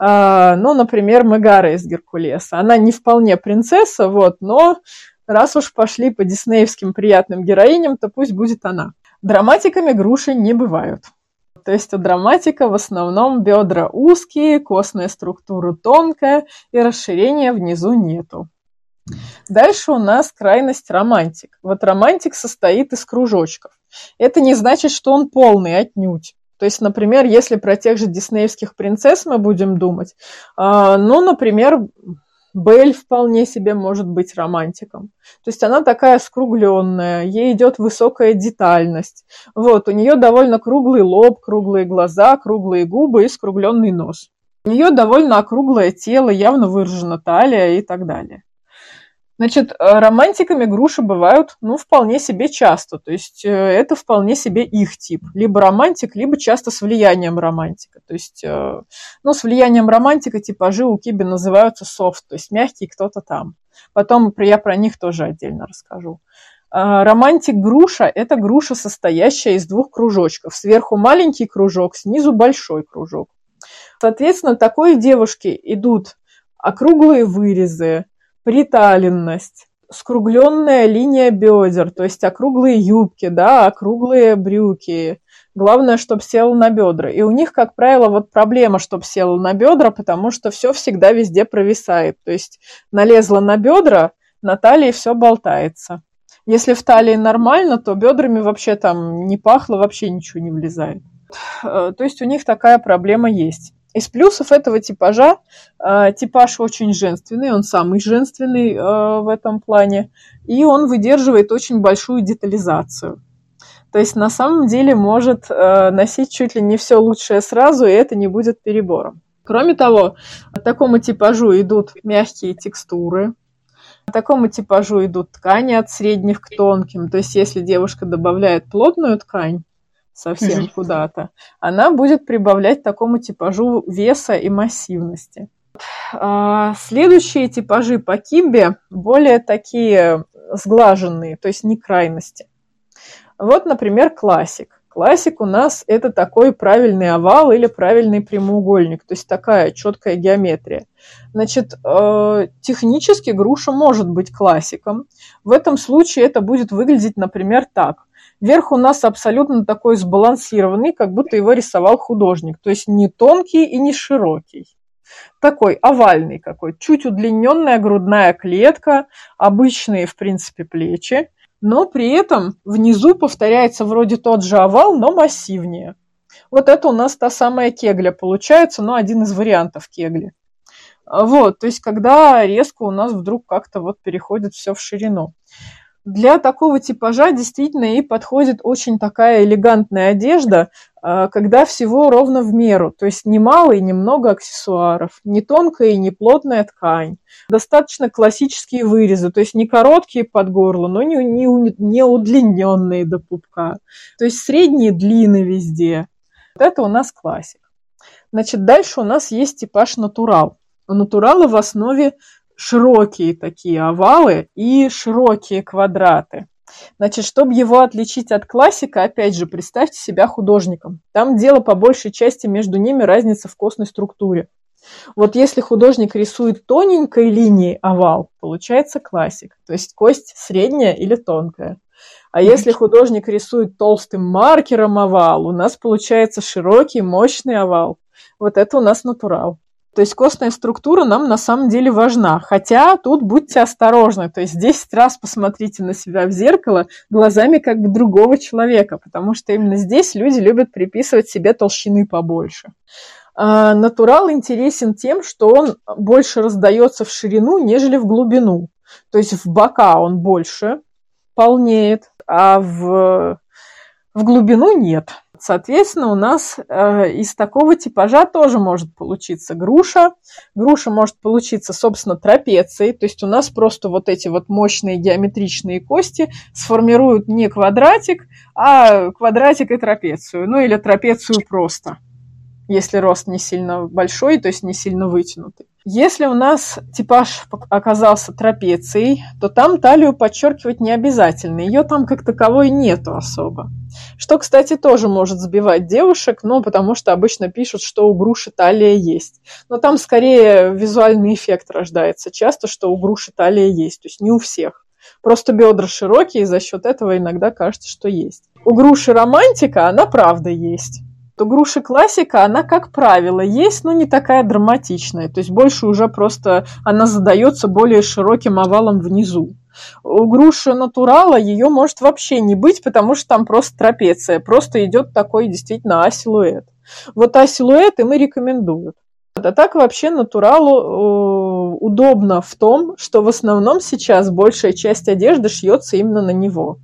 э, ну, например, Мегара из Геркулеса. Она не вполне принцесса, вот, но раз уж пошли по диснеевским приятным героиням, то пусть будет она. Драматиками груши не бывают. То есть у драматика в основном бедра узкие, костная структура тонкая и расширения внизу нету. Дальше у нас крайность романтик. Вот романтик состоит из кружочков. Это не значит, что он полный отнюдь. То есть, например, если про тех же диснеевских принцесс мы будем думать, э, ну, например, Бель вполне себе может быть романтиком. То есть она такая скругленная, ей идет высокая детальность. Вот, у нее довольно круглый лоб, круглые глаза, круглые губы и скругленный нос. У нее довольно округлое тело, явно выражена талия и так далее. Значит, э, романтиками груши бывают, ну, вполне себе часто. То есть э, это вполне себе их тип. Либо романтик, либо часто с влиянием романтика. То есть, э, ну, с влиянием романтика типажи у Киби называются софт, то есть мягкий кто-то там. Потом я про них тоже отдельно расскажу. Романтик груша – это груша, состоящая из двух кружочков. Сверху маленький кружок, снизу большой кружок. Соответственно, такой девушке идут округлые вырезы, приталенность, скругленная линия бедер, то есть округлые юбки, да, округлые брюки. Главное, чтобы сел на бедра. И у них, как правило, вот проблема, чтобы сел на бедра, потому что все всегда везде провисает. То есть налезла на бедра, на талии все болтается. Если в талии нормально, то бедрами вообще там не пахло, вообще ничего не влезает. Э, то есть у них такая проблема есть. Из плюсов этого типажа э, типаж очень женственный, он самый женственный э, в этом плане, и он выдерживает очень большую детализацию. То есть на самом деле может э, носить чуть ли не все лучшее сразу, и это не будет перебором. Кроме того, к такому типажу идут мягкие текстуры, к такому типажу идут ткани от средних к тонким. То есть если девушка добавляет плотную ткань, совсем куда-то, она будет прибавлять такому типажу веса и массивности. А, следующие типажи по кимбе более такие сглаженные, то есть не крайности. Вот, например, классик. Классик у нас это такой правильный овал или правильный прямоугольник, то есть такая четкая геометрия. Значит, э, технически груша может быть классиком. В этом случае это будет выглядеть, например, так. Верх у нас абсолютно такой сбалансированный, как будто его рисовал художник. То есть не тонкий и не широкий. Такой овальный какой, чуть удлиненная грудная клетка, обычные, в принципе, плечи, но при этом внизу повторяется вроде тот же овал, но массивнее. Вот это у нас та самая кегля получается, но один из вариантов кегли. Вот, то есть когда резко у нас вдруг как-то вот переходит все в ширину. Для такого типажа действительно и подходит очень такая элегантная одежда, а, когда всего ровно в меру, то есть не мало и немного аксессуаров, не тонкая и не плотная ткань, достаточно классические вырезы, то есть не короткие под горло, но не, не, не удлиненные до пупка, то есть средние длины везде. Вот это у нас классик. Значит, дальше у нас есть типаж натурал. У натурала в основе широкие такие овалы и широкие квадраты. Значит, чтобы его отличить от классика, опять же, представьте себя художником. Там дело по большей части между ними разница в костной структуре. Вот если художник рисует тоненькой линией овал, получается классик, то есть кость средняя или тонкая. А если художник рисует толстым маркером овал, у нас получается широкий, мощный овал. Вот это у нас натурал. То есть костная структура нам на самом деле важна. Хотя тут будьте осторожны. То есть 10 раз посмотрите на себя в зеркало глазами как бы другого человека, потому что именно здесь люди любят приписывать себе толщины побольше. А натурал интересен тем, что он больше раздается в ширину, нежели в глубину. То есть в бока он больше полнеет, а в, в глубину нет. Соответственно, у нас э, из такого типажа тоже может получиться груша. Груша может получиться, собственно, трапецией. То есть у нас просто вот эти вот мощные геометричные кости сформируют не квадратик, а квадратик и трапецию. Ну или трапецию просто если рост не сильно большой, то есть не сильно вытянутый. Если у нас типаж оказался трапецией, то там талию подчеркивать не обязательно. Ее там как таковой нету особо. Что, кстати, тоже может сбивать девушек, ну, потому что обычно пишут, что у груши талия есть. Но там скорее визуальный эффект рождается часто, что у груши талия есть, то есть не у всех. Просто бедра широкие, и за счет этого иногда кажется, что есть. У груши романтика она правда есть то груша классика, она, как правило, есть, но не такая драматичная. То есть больше уже просто она задается более широким овалом внизу. У груши натурала ее может вообще не быть, потому что там просто трапеция. Просто идет такой действительно А-силуэт. Вот А-силуэт им и рекомендуют. А так вообще натуралу э, удобно в том, что в основном сейчас большая часть одежды шьется именно на него.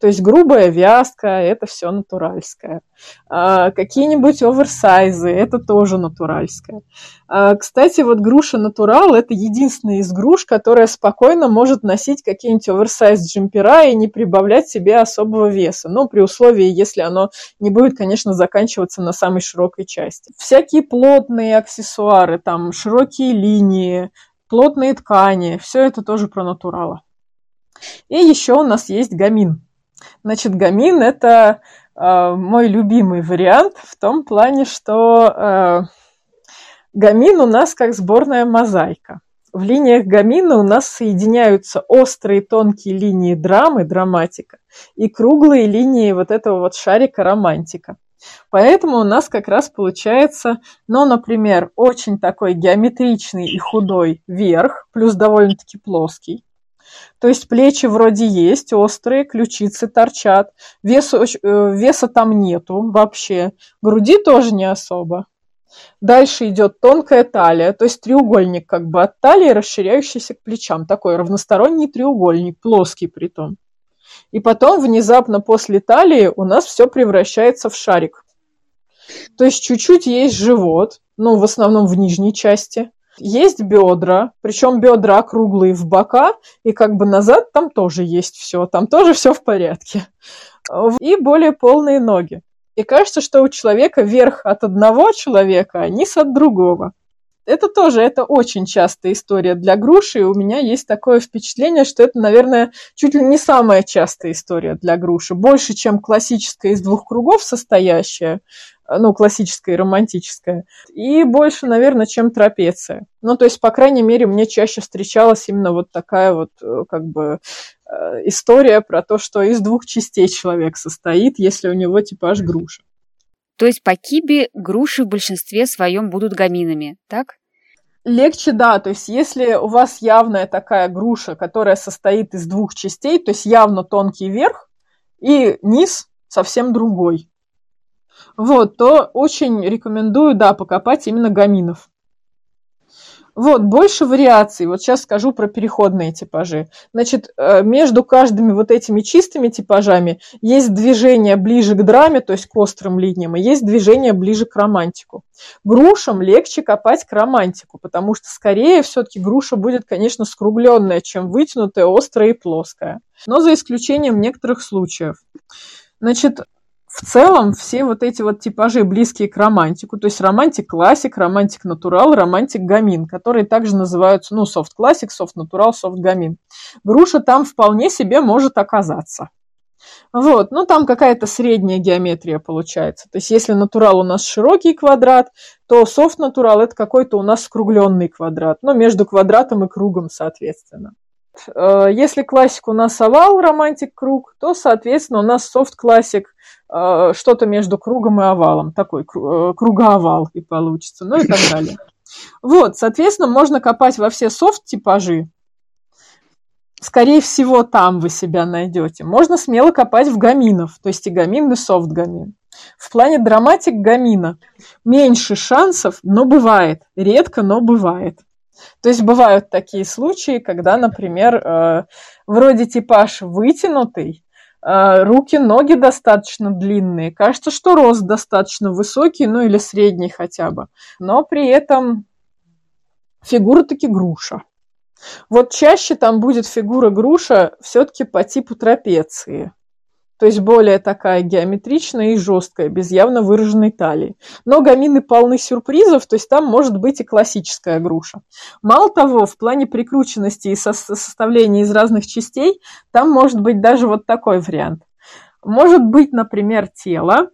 То есть грубая вязка – это все натуральское. А, какие-нибудь оверсайзы – это тоже натуральское. А, кстати, вот груша натурал – это единственная из груш, которая спокойно может носить какие-нибудь оверсайз джемпера и не прибавлять себе особого веса. Ну, при условии, если оно не будет, конечно, заканчиваться на самой широкой части. Всякие плотные аксессуары, там, широкие линии, плотные ткани – все это тоже про натурала. И еще у нас есть гамин. Значит, гамин – это э, мой любимый вариант в том плане, что э, гамин у нас как сборная мозаика. В линиях гамина у нас соединяются острые тонкие линии драмы, драматика, и круглые линии вот этого вот шарика романтика. Поэтому у нас как раз получается, ну, например, очень такой геометричный и худой верх, плюс довольно-таки плоский. То есть плечи вроде есть, острые, ключицы торчат, весу, э, веса там нету вообще, груди тоже не особо. Дальше идет тонкая талия, то есть треугольник как бы от талии, расширяющийся к плечам. Такой равносторонний треугольник, плоский притом. И потом внезапно после талии у нас все превращается в шарик. То есть чуть-чуть есть живот, ну, в основном в нижней части. Есть бедра, причем бедра круглые в бока, и как бы назад там тоже есть все, там тоже все в порядке. И более полные ноги. И кажется, что у человека верх от одного человека, а низ от другого. Это тоже, это очень частая история для груши, и у меня есть такое впечатление, что это, наверное, чуть ли не самая частая история для груши. Больше, чем классическая из двух кругов состоящая, ну, классическая и романтическая, и больше, наверное, чем трапеция. Ну, то есть, по крайней мере, мне чаще встречалась именно вот такая вот, э, как бы, э, история про то, что из двух частей человек состоит, если у него типаж груши. То есть по кибе груши в большинстве своем будут гаминами, так? Легче, да. То есть если у вас явная такая груша, которая состоит из двух частей, то есть явно тонкий верх и низ совсем другой, вот, то очень рекомендую, да, покопать именно гаминов. Вот, больше вариаций. Вот сейчас скажу про переходные типажи. Значит, э, между каждыми вот этими чистыми типажами есть движение ближе к драме, то есть к острым линиям, и есть движение ближе к романтику. Грушам легче копать к романтику, потому что скорее все-таки груша будет, конечно, скругленная, чем вытянутая, острая и плоская. Но за исключением некоторых случаев. Значит, в целом все вот эти вот типажи близкие к романтику, то есть романтик классик, романтик натурал, романтик гамин, которые также называются, ну, soft classic, soft natural, soft gamine. Груша там вполне себе может оказаться. Вот, ну там какая-то средняя геометрия получается. То есть если натурал у нас широкий квадрат, то soft natural это какой-то у нас скругленный квадрат, но между квадратом и кругом соответственно. Э, если классик у нас овал, романтик круг, то, соответственно, у нас soft classic Э, что-то между кругом и овалом, такой э, кругоовал и получится, ну и так далее. Вот, соответственно, можно копать во все софт-типажи. Скорее всего, там вы себя найдете. Можно смело копать в гаминов, то есть и гамин, и софт-гамин. В плане драматик гамина меньше шансов, но бывает. Редко, но бывает. То есть бывают такие случаи, когда, например, э, вроде типаж вытянутый, руки, ноги достаточно длинные. Кажется, что рост достаточно высокий, ну или средний хотя бы. Но при этом фигура таки груша. Вот чаще там будет фигура груша все-таки по типу трапеции то есть более такая геометричная и жесткая, без явно выраженной талии. Но гамины полны сюрпризов, то есть там может быть и классическая груша. Мало того, в плане прикрученности и со составления из разных частей, там может быть даже вот такой вариант. Может быть, например, тело,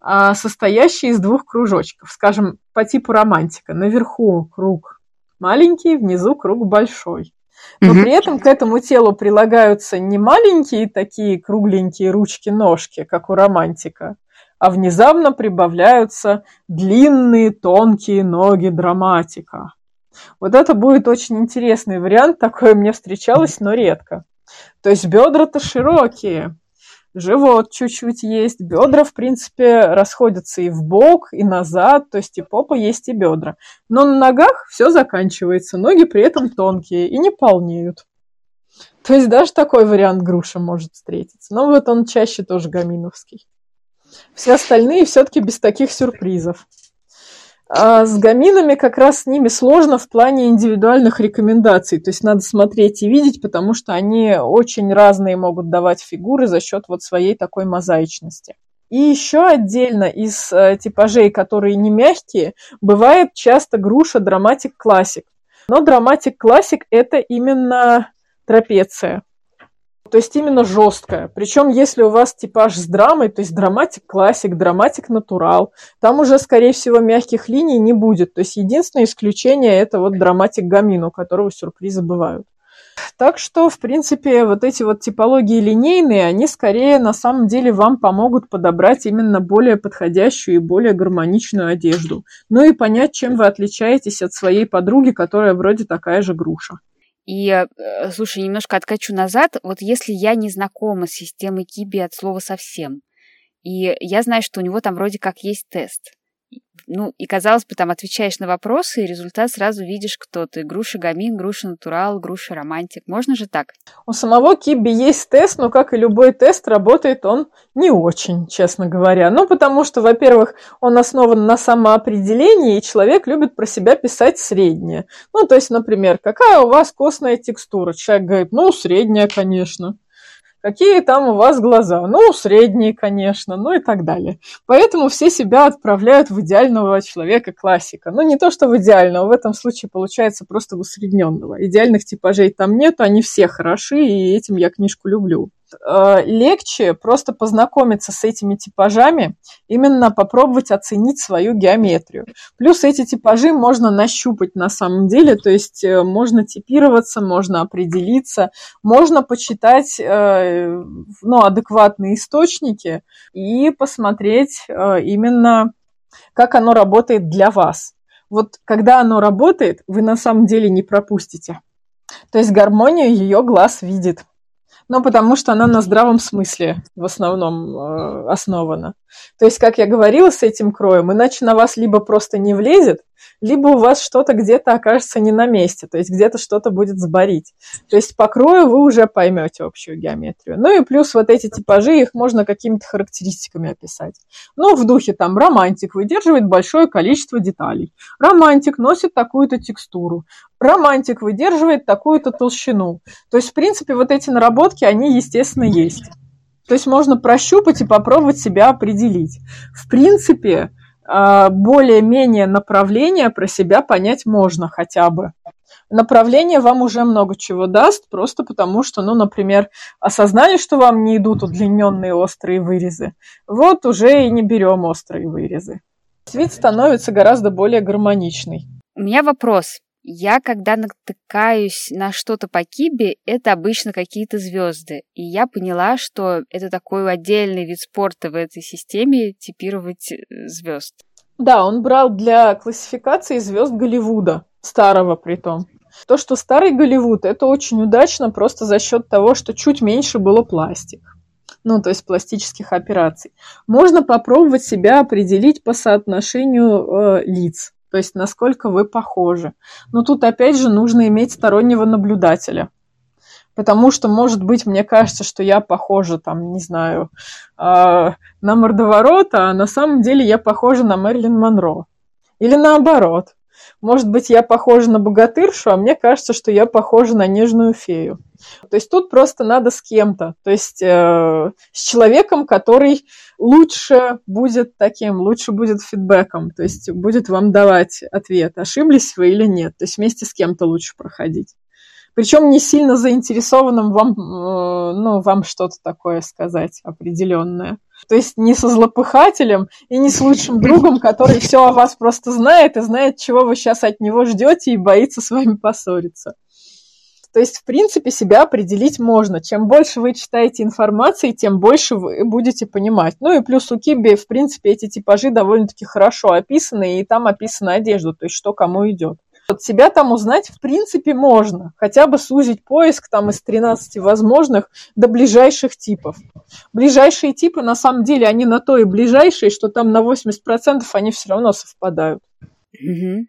а, состоящее из двух кружочков, скажем, по типу романтика. Наверху круг маленький, внизу круг большой. Но угу. при этом к этому телу прилагаются не маленькие такие кругленькие ручки-ножки, как у романтика, а внезапно прибавляются длинные тонкие ноги драматика. Вот это будет очень интересный вариант, такое мне встречалось, но редко. То есть бедра-то широкие, живот чуть-чуть есть, бедра, в принципе, расходятся и в бок, и назад, то есть и попа есть, и бедра. Но на ногах все заканчивается, ноги при этом тонкие и не полнеют. То есть даже такой вариант груша может встретиться. Но вот он чаще тоже гаминовский. Все остальные все-таки без таких сюрпризов. А с гаминами как раз с ними сложно в плане индивидуальных рекомендаций. То есть надо смотреть и видеть, потому что они очень разные могут давать фигуры за счет вот своей такой мозаичности. И еще отдельно из э, типажей, которые не мягкие, бывает часто груша драматик классик. Но драматик классик это именно трапеция. То есть именно жесткая. Причем, если у вас типаж с драмой, то есть драматик классик, драматик натурал, там уже, скорее всего, мягких линий не будет. То есть единственное исключение это вот драматик гамин, у которого сюрпризы бывают. Так что, в принципе, вот эти вот типологии линейные, они скорее на самом деле вам помогут подобрать именно более подходящую и более гармоничную одежду. Ну и понять, чем вы отличаетесь от своей подруги, которая вроде такая же груша. И, э, слушай, немножко откачу назад. Вот если я не знакома с системой Киби от слова совсем, и я знаю, что у него там вроде как есть тест, ну, и, казалось бы, там отвечаешь на вопросы, и результат сразу видишь, кто ты. Груша гамин, груша натурал, груша романтик. Можно же так? У самого Киби есть тест, но, как и любой тест, работает он не очень, честно говоря. Ну, потому что, во-первых, он основан на самоопределении, и человек любит про себя писать среднее. Ну, то есть, например, какая у вас костная текстура? Человек говорит, ну, средняя, конечно. Какие там у вас глаза? Ну, средние, конечно, ну и так далее. Поэтому все себя отправляют в идеального человека-классика. Ну, не то, что в идеального, в этом случае получается просто в усредненного. Идеальных типажей там нету, они все хороши, и этим я книжку люблю. Э, легче просто познакомиться с этими типажами, именно попробовать оценить свою геометрию. Плюс эти типажи можно нащупать на самом деле, то есть э, можно типироваться, можно определиться, можно почитать э, ну, адекватные источники и посмотреть именно, как оно работает для вас. Вот когда оно работает, вы на самом деле не пропустите. То есть гармонию ее глаз видит. Ну, потому что она на здравом смысле в основном э, основана. То есть, как я говорила с этим кроем, иначе на вас либо просто не влезет, либо у вас что-то где-то окажется не на месте, то есть где-то что-то будет сборить. То есть по крою вы уже поймете общую геометрию. Ну и плюс вот эти типажи, их можно какими-то характеристиками описать. Ну, в духе там романтик выдерживает большое количество деталей. Романтик носит такую-то текстуру. Романтик выдерживает такую-то толщину. То есть, в принципе, вот эти наработки, они, естественно, есть. То есть можно прощупать и попробовать себя определить. В принципе, более-менее направление про себя понять можно хотя бы. Направление вам уже много чего даст, просто потому что, ну, например, осознание, что вам не идут удлиненные острые вырезы, вот уже и не берем острые вырезы. Вид становится гораздо более гармоничный. У меня вопрос. Я, когда натыкаюсь на что-то по кибе, это обычно какие-то звезды. И я поняла, что это такой отдельный вид спорта в этой системе типировать э, звезд. Да, он брал для классификации звезд Голливуда, старого при том. То, что старый Голливуд, это очень удачно просто за счет того, что чуть меньше было пластик. Ну, то есть пластических операций. Можно попробовать себя определить по соотношению э, лиц то есть насколько вы похожи. Но тут опять же нужно иметь стороннего наблюдателя. Потому что, может быть, мне кажется, что я похожа, там, не знаю, э, на мордоворота, а на самом деле я похожа на Мерлин Монро. Или наоборот. Может быть, я похожа на богатыршу, а мне кажется, что я похожа на нежную фею. То есть тут просто надо с кем-то, то есть э, с человеком, который лучше будет таким, лучше будет фидбэком, то есть будет вам давать ответ, ошиблись вы или нет. То есть вместе с кем-то лучше проходить. Причем не сильно заинтересованным вам, э, ну, вам что-то такое сказать определенное. То есть не со злопыхателем и не с лучшим другом, который все о вас просто знает и знает, чего вы сейчас от него ждете и боится с вами поссориться. То есть, в принципе, себя определить можно. Чем больше вы читаете информации, тем больше вы будете понимать. Ну и плюс у Киби, в принципе, эти типажи довольно-таки хорошо описаны, и там описана одежда, то есть что кому идет. Вот себя там узнать, в принципе, можно. Хотя бы сузить поиск там из 13 возможных до ближайших типов. Ближайшие типы, на самом деле, они на то и ближайшие, что там на 80% они все равно совпадают. Угу.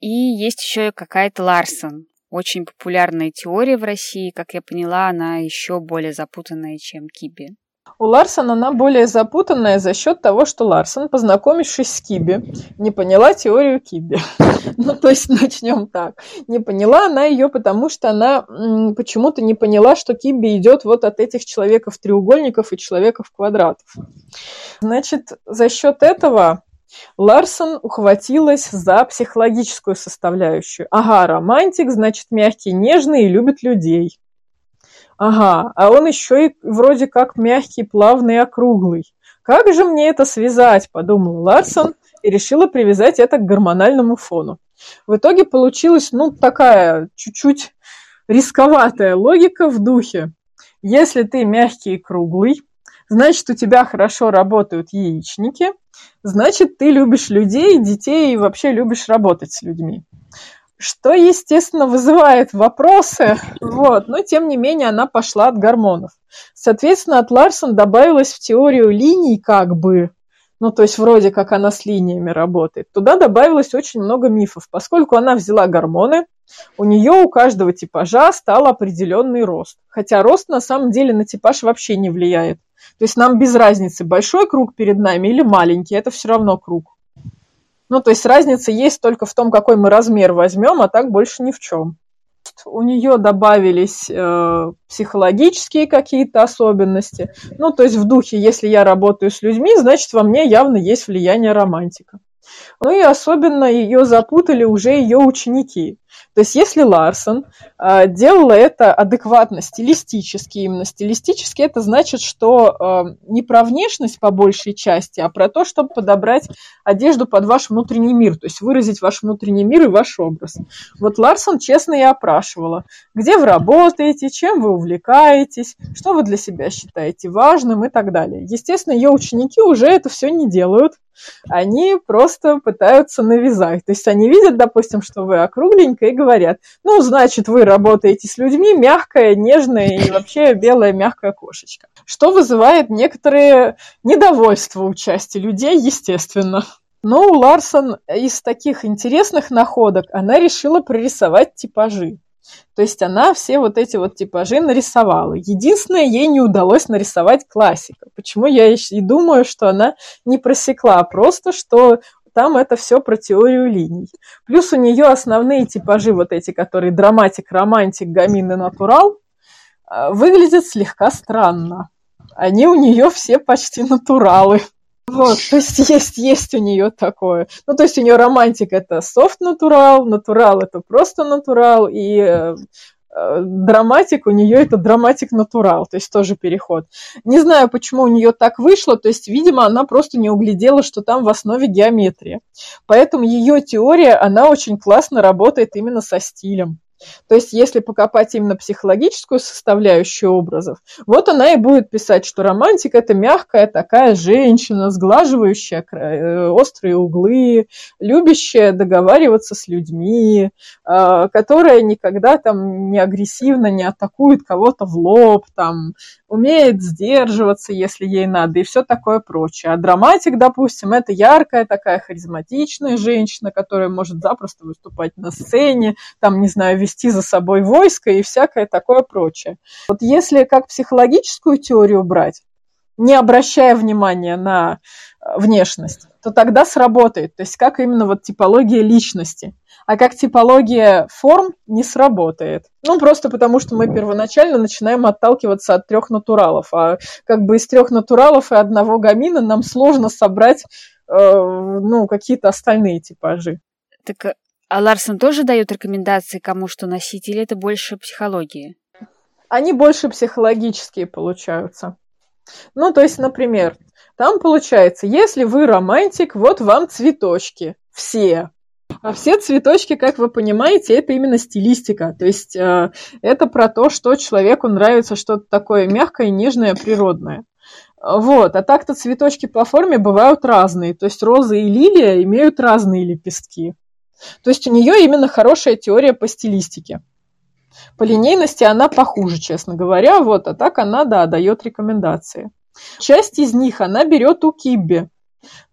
И есть еще какая-то Ларсон. Очень популярная теория в России. Как я поняла, она еще более запутанная, чем Киби. У Ларсона она более запутанная за счет того, что Ларсон, познакомившись с Киби, не поняла теорию Киби. ну, то есть начнем так. Не поняла она ее, потому что она почему-то не поняла, что Киби идет вот от этих человеков-треугольников и человеков-квадратов. Значит, за счет этого Ларсон ухватилась за психологическую составляющую. Ага, романтик, значит, мягкий, нежный и любит людей. Ага, а он еще и вроде как мягкий, плавный округлый. Как же мне это связать, подумал Ларсон и решила привязать это к гормональному фону. В итоге получилась, ну, такая чуть-чуть рисковатая логика в духе. Если ты мягкий и круглый, значит, у тебя хорошо работают яичники, значит, ты любишь людей, детей и вообще любишь работать с людьми. Что, естественно, вызывает вопросы, вот, но тем не менее она пошла от гормонов. Соответственно, от Ларсон добавилась в теорию линий как бы, ну, то есть вроде как она с линиями работает, туда добавилось очень много мифов. Поскольку она взяла гормоны, у нее у каждого типажа стал определенный рост. Хотя рост на самом деле на типаж вообще не влияет. То есть нам без разницы, большой круг перед нами или маленький, это все равно круг. Ну, то есть разница есть только в том, какой мы размер возьмем, а так больше ни в чем. У нее добавились э, психологические какие-то особенности. Ну, то есть в духе, если я работаю с людьми, значит, во мне явно есть влияние романтика. Ну и особенно ее запутали уже ее ученики. То есть если Ларсон э, делала это адекватно, стилистически, именно стилистически, это значит, что э, не про внешность по большей части, а про то, чтобы подобрать одежду под ваш внутренний мир, то есть выразить ваш внутренний мир и ваш образ. Вот Ларсон честно и опрашивала, где вы работаете, чем вы увлекаетесь, что вы для себя считаете важным и так далее. Естественно, ее ученики уже это все не делают, они просто пытаются навязать. То есть они видят, допустим, что вы округленькая и говорят, ну, значит, вы работаете с людьми, мягкая, нежная и вообще белая мягкая кошечка. Что вызывает некоторые недовольство у части людей, естественно. Но у Ларсон из таких интересных находок она решила прорисовать типажи. То есть она все вот эти вот типажи нарисовала. Единственное, ей не удалось нарисовать классика. Почему я и думаю, что она не просекла, а просто что там это все про теорию линий. Плюс у нее основные типажи, вот эти, которые драматик, романтик, гамин и натурал, а, выглядят слегка странно. Они у нее все почти натуралы. Вот, то есть есть, есть у нее такое. Ну, то есть у нее романтик это софт натурал, натурал это просто натурал, и э, э, драматик у нее это драматик натурал, то есть тоже переход. Не знаю, почему у нее так вышло, то есть, видимо, она просто не углядела, что там в основе геометрия. Поэтому ее теория, она очень классно работает именно со стилем. То есть, если покопать именно психологическую составляющую образов, вот она и будет писать, что романтик – это мягкая такая женщина, сглаживающая э, острые углы, любящая договариваться с людьми, а, которая никогда там не агрессивно не атакует кого-то в лоб, там, умеет сдерживаться, если ей надо, и все такое прочее. А драматик, допустим, это яркая такая харизматичная женщина, которая может запросто выступать на сцене, там, не знаю, вести за собой войско и всякое такое прочее. Вот если как психологическую теорию брать, не обращая внимания на э, внешность, то тогда сработает. То есть как именно вот типология личности – а как типология форм не сработает. Ну, просто потому что мы первоначально начинаем отталкиваться от трех натуралов, а как бы из трех натуралов и одного гамина нам сложно собрать э, ну, какие-то остальные типажи. Так, э, а Ларсон тоже дает рекомендации, кому что носить, или это больше психологии? Они больше психологические получаются. Ну, то есть, например, там получается, если вы романтик, вот вам цветочки. Все. А все цветочки, как вы понимаете, это именно стилистика. То есть э, это про то, что человеку нравится что-то такое мягкое, нежное, природное. Вот, а так-то цветочки по форме бывают разные. То есть розы и лилия имеют разные лепестки. То есть у нее именно хорошая теория по стилистике. По линейности она похуже, честно говоря, вот, а так она, да, дает рекомендации. Часть из них она берет у Кибби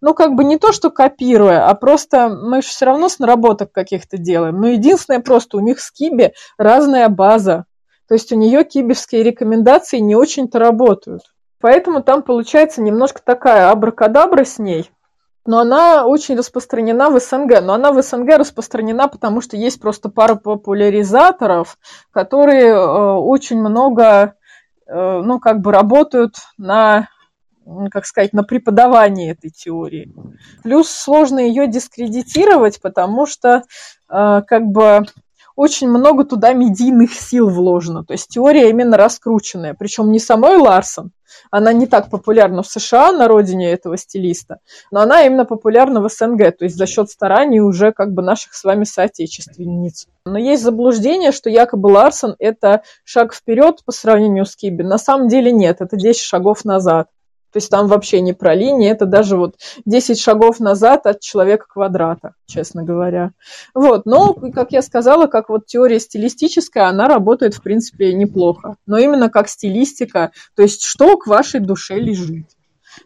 ну, как бы не то, что копируя, а просто мы все равно с наработок каких-то делаем. Но единственное, просто у них с Киби разная база. То есть у нее кибевские рекомендации не очень-то работают. Поэтому там получается немножко такая абракадабра с ней. Но она очень распространена в СНГ. Но она в СНГ распространена, потому что есть просто пара популяризаторов, которые э, очень много, э, ну, как бы работают на как сказать, на преподавании этой теории. Плюс сложно ее дискредитировать, потому что э, как бы очень много туда медийных сил вложено. То есть теория именно раскрученная. Причем не самой Ларсон, она не так популярна в США, на родине этого стилиста, но она именно популярна в СНГ, то есть за счет стараний уже как бы наших с вами соотечественниц. Но есть заблуждение, что якобы Ларсон – это шаг вперед по сравнению с Киби. На самом деле нет, это 10 шагов назад. То есть там вообще не про линии, это даже вот 10 шагов назад от человека квадрата, честно говоря. Вот, но, как я сказала, как вот теория стилистическая, она работает, в принципе, неплохо. Но именно как стилистика, то есть что к вашей душе лежит.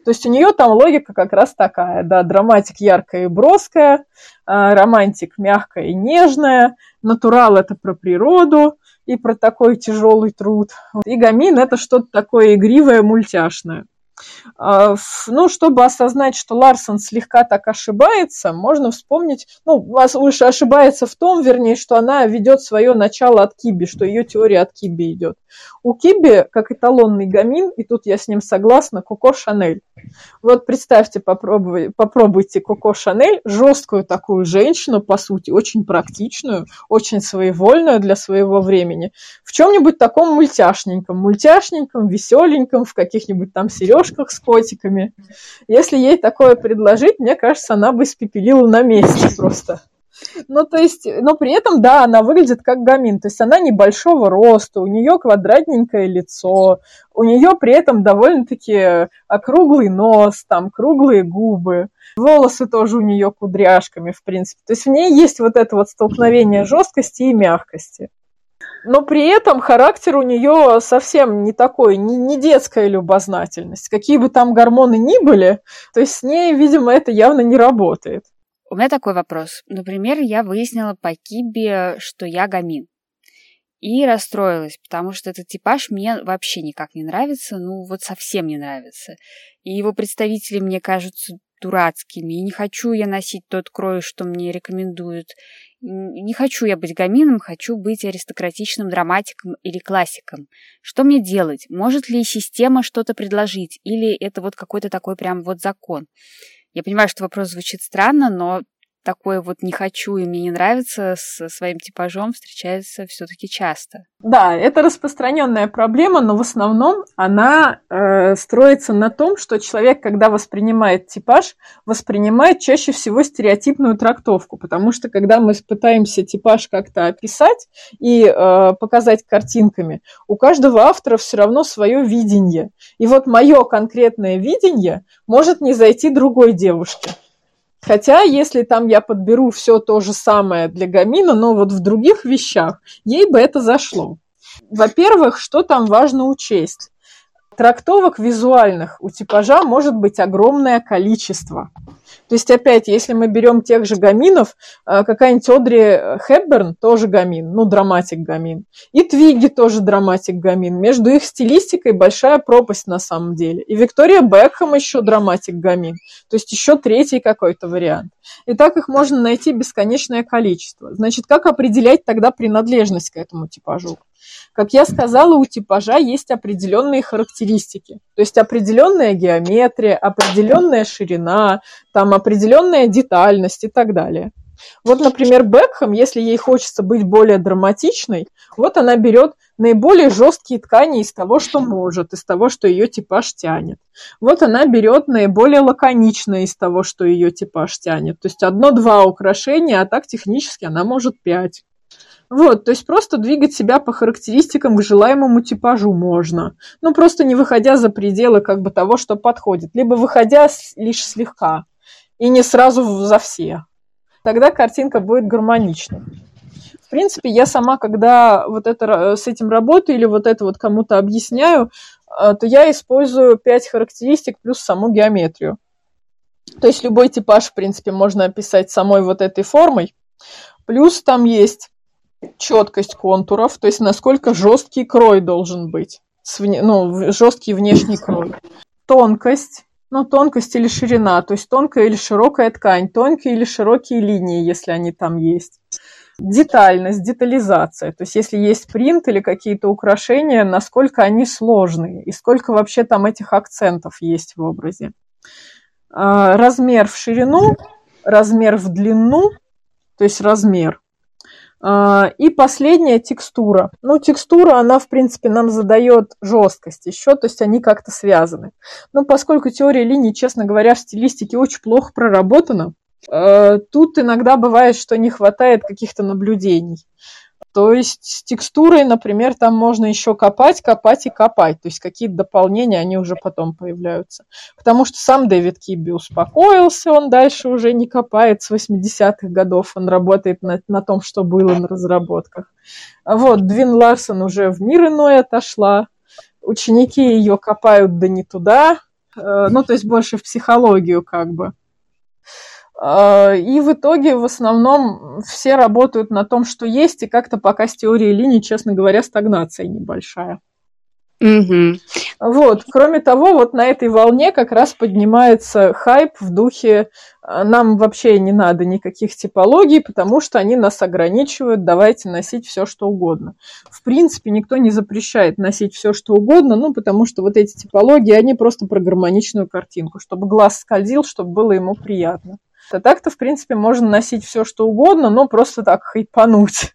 То есть у нее там логика как раз такая, да, драматик яркая и броская, а, романтик мягкая и нежная, натурал это про природу и про такой тяжелый труд. И гамин это что-то такое игривое, мультяшное. А, ну, чтобы осознать, что Ларсон слегка так ошибается, можно вспомнить, ну, лучше ошибается в том, вернее, что она ведет свое начало от Киби, что ее теория от Киби идет. У Киби, как эталонный гамин, и тут я с ним согласна, Коко Шанель. Вот представьте, попробуй, попробуйте Коко Шанель, жесткую такую женщину, по сути, очень практичную, очень своевольную для своего времени, в чем-нибудь таком мультяшненьком, мультяшненьком, веселеньком, в каких-нибудь там сережках с котиками. Если ей такое предложить, мне кажется, она бы испепелила на месте просто. Ну, то есть, но при этом, да, она выглядит как гамин. То есть она небольшого роста, у нее квадратненькое лицо, у нее при этом довольно-таки округлый нос, там круглые губы. Волосы тоже у нее кудряшками, в принципе. То есть в ней есть вот это вот столкновение жесткости и мягкости. Но при этом характер у нее совсем не такой, не, не детская любознательность. Какие бы там гормоны ни были, то есть с ней, видимо, это явно не работает. У меня такой вопрос. Например, я выяснила по Кибе, что я гамин. И расстроилась, потому что этот типаж мне вообще никак не нравится, ну вот совсем не нравится. И его представители мне кажутся дурацкими, и не хочу я носить тот крой, что мне рекомендуют. Не хочу я быть гамином, хочу быть аристократичным драматиком или классиком. Что мне делать? Может ли система что-то предложить? Или это вот какой-то такой прям вот закон? Я понимаю, что вопрос звучит странно, но такое вот не хочу и мне не нравится со своим типажом встречается все-таки часто. Да, это распространенная проблема, но в основном она э, строится на том, что человек, когда воспринимает типаж, воспринимает чаще всего стереотипную трактовку, потому что когда мы пытаемся типаж как-то описать и э, показать картинками, у каждого автора все равно свое видение. И вот мое конкретное видение может не зайти другой девушке. Хотя, если там я подберу все то же самое для гамина, но вот в других вещах, ей бы это зашло. Во-первых, что там важно учесть? Трактовок визуальных у типажа может быть огромное количество. То есть, опять, если мы берем тех же гаминов, э, какая-нибудь Одри Хепберн тоже гамин, ну, драматик гамин. И Твиги тоже драматик гамин. Между их стилистикой большая пропасть на самом деле. И Виктория Бекхэм еще драматик гамин. То есть еще третий какой-то вариант. И так их можно найти бесконечное количество. Значит, как определять тогда принадлежность к этому типажу? Как я сказала, у типажа есть определенные характеристики. То есть определенная геометрия, определенная ширина, там определенная детальность и так далее. Вот, например, Бекхэм, если ей хочется быть более драматичной, вот она берет наиболее жесткие ткани из того, что может, из того, что ее типаж тянет. Вот она берет наиболее лаконичное из того, что ее типаж тянет. То есть одно-два украшения, а так технически она может пять. Вот, то есть просто двигать себя по характеристикам к желаемому типажу можно. Ну, просто не выходя за пределы как бы того, что подходит. Либо выходя лишь слегка и не сразу за все. Тогда картинка будет гармоничной. В принципе, я сама, когда вот это, с этим работаю или вот это вот кому-то объясняю, э, то я использую 5 характеристик плюс саму геометрию. То есть любой типаж, в принципе, можно описать самой вот этой формой. Плюс там есть четкость контуров, то есть насколько жесткий крой должен быть, ну, жесткий внешний крой. Тонкость, ну, тонкость или ширина, то есть тонкая или широкая ткань, тонкие или широкие линии, если они там есть. Детальность, детализация, то есть если есть принт или какие-то украшения, насколько они сложные и сколько вообще там этих акцентов есть в образе. А, размер в ширину, размер в длину, то есть размер и последняя текстура. Ну, текстура, она, в принципе, нам задает жесткость еще, то есть они как-то связаны. Но поскольку теория линий, честно говоря, в стилистике очень плохо проработана, э, тут иногда бывает, что не хватает каких-то наблюдений. То есть с текстурой, например, там можно еще копать, копать и копать. То есть какие-то дополнения, они уже потом появляются. Потому что сам Дэвид Кибби успокоился, он дальше уже не копает с 80-х годов, он работает на, на том, что было на разработках. А вот, Двин Ларсон уже в мир иной отошла, ученики ее копают да не туда, э, ну, то есть больше в психологию как бы. А, и в итоге в основном все работают на том, что есть, и как-то пока с теорией линий, честно говоря, стагнация небольшая. Угу. Вот. Кроме того, вот на этой волне как раз поднимается хайп в духе а, нам вообще не надо никаких типологий, потому что они нас ограничивают, давайте носить все, что угодно. В принципе, никто не запрещает носить все, что угодно, ну, потому что вот эти типологии, они просто про гармоничную картинку, чтобы глаз скользил, чтобы было ему приятно. А так-то, в принципе, можно носить все, что угодно, но просто так хайпануть.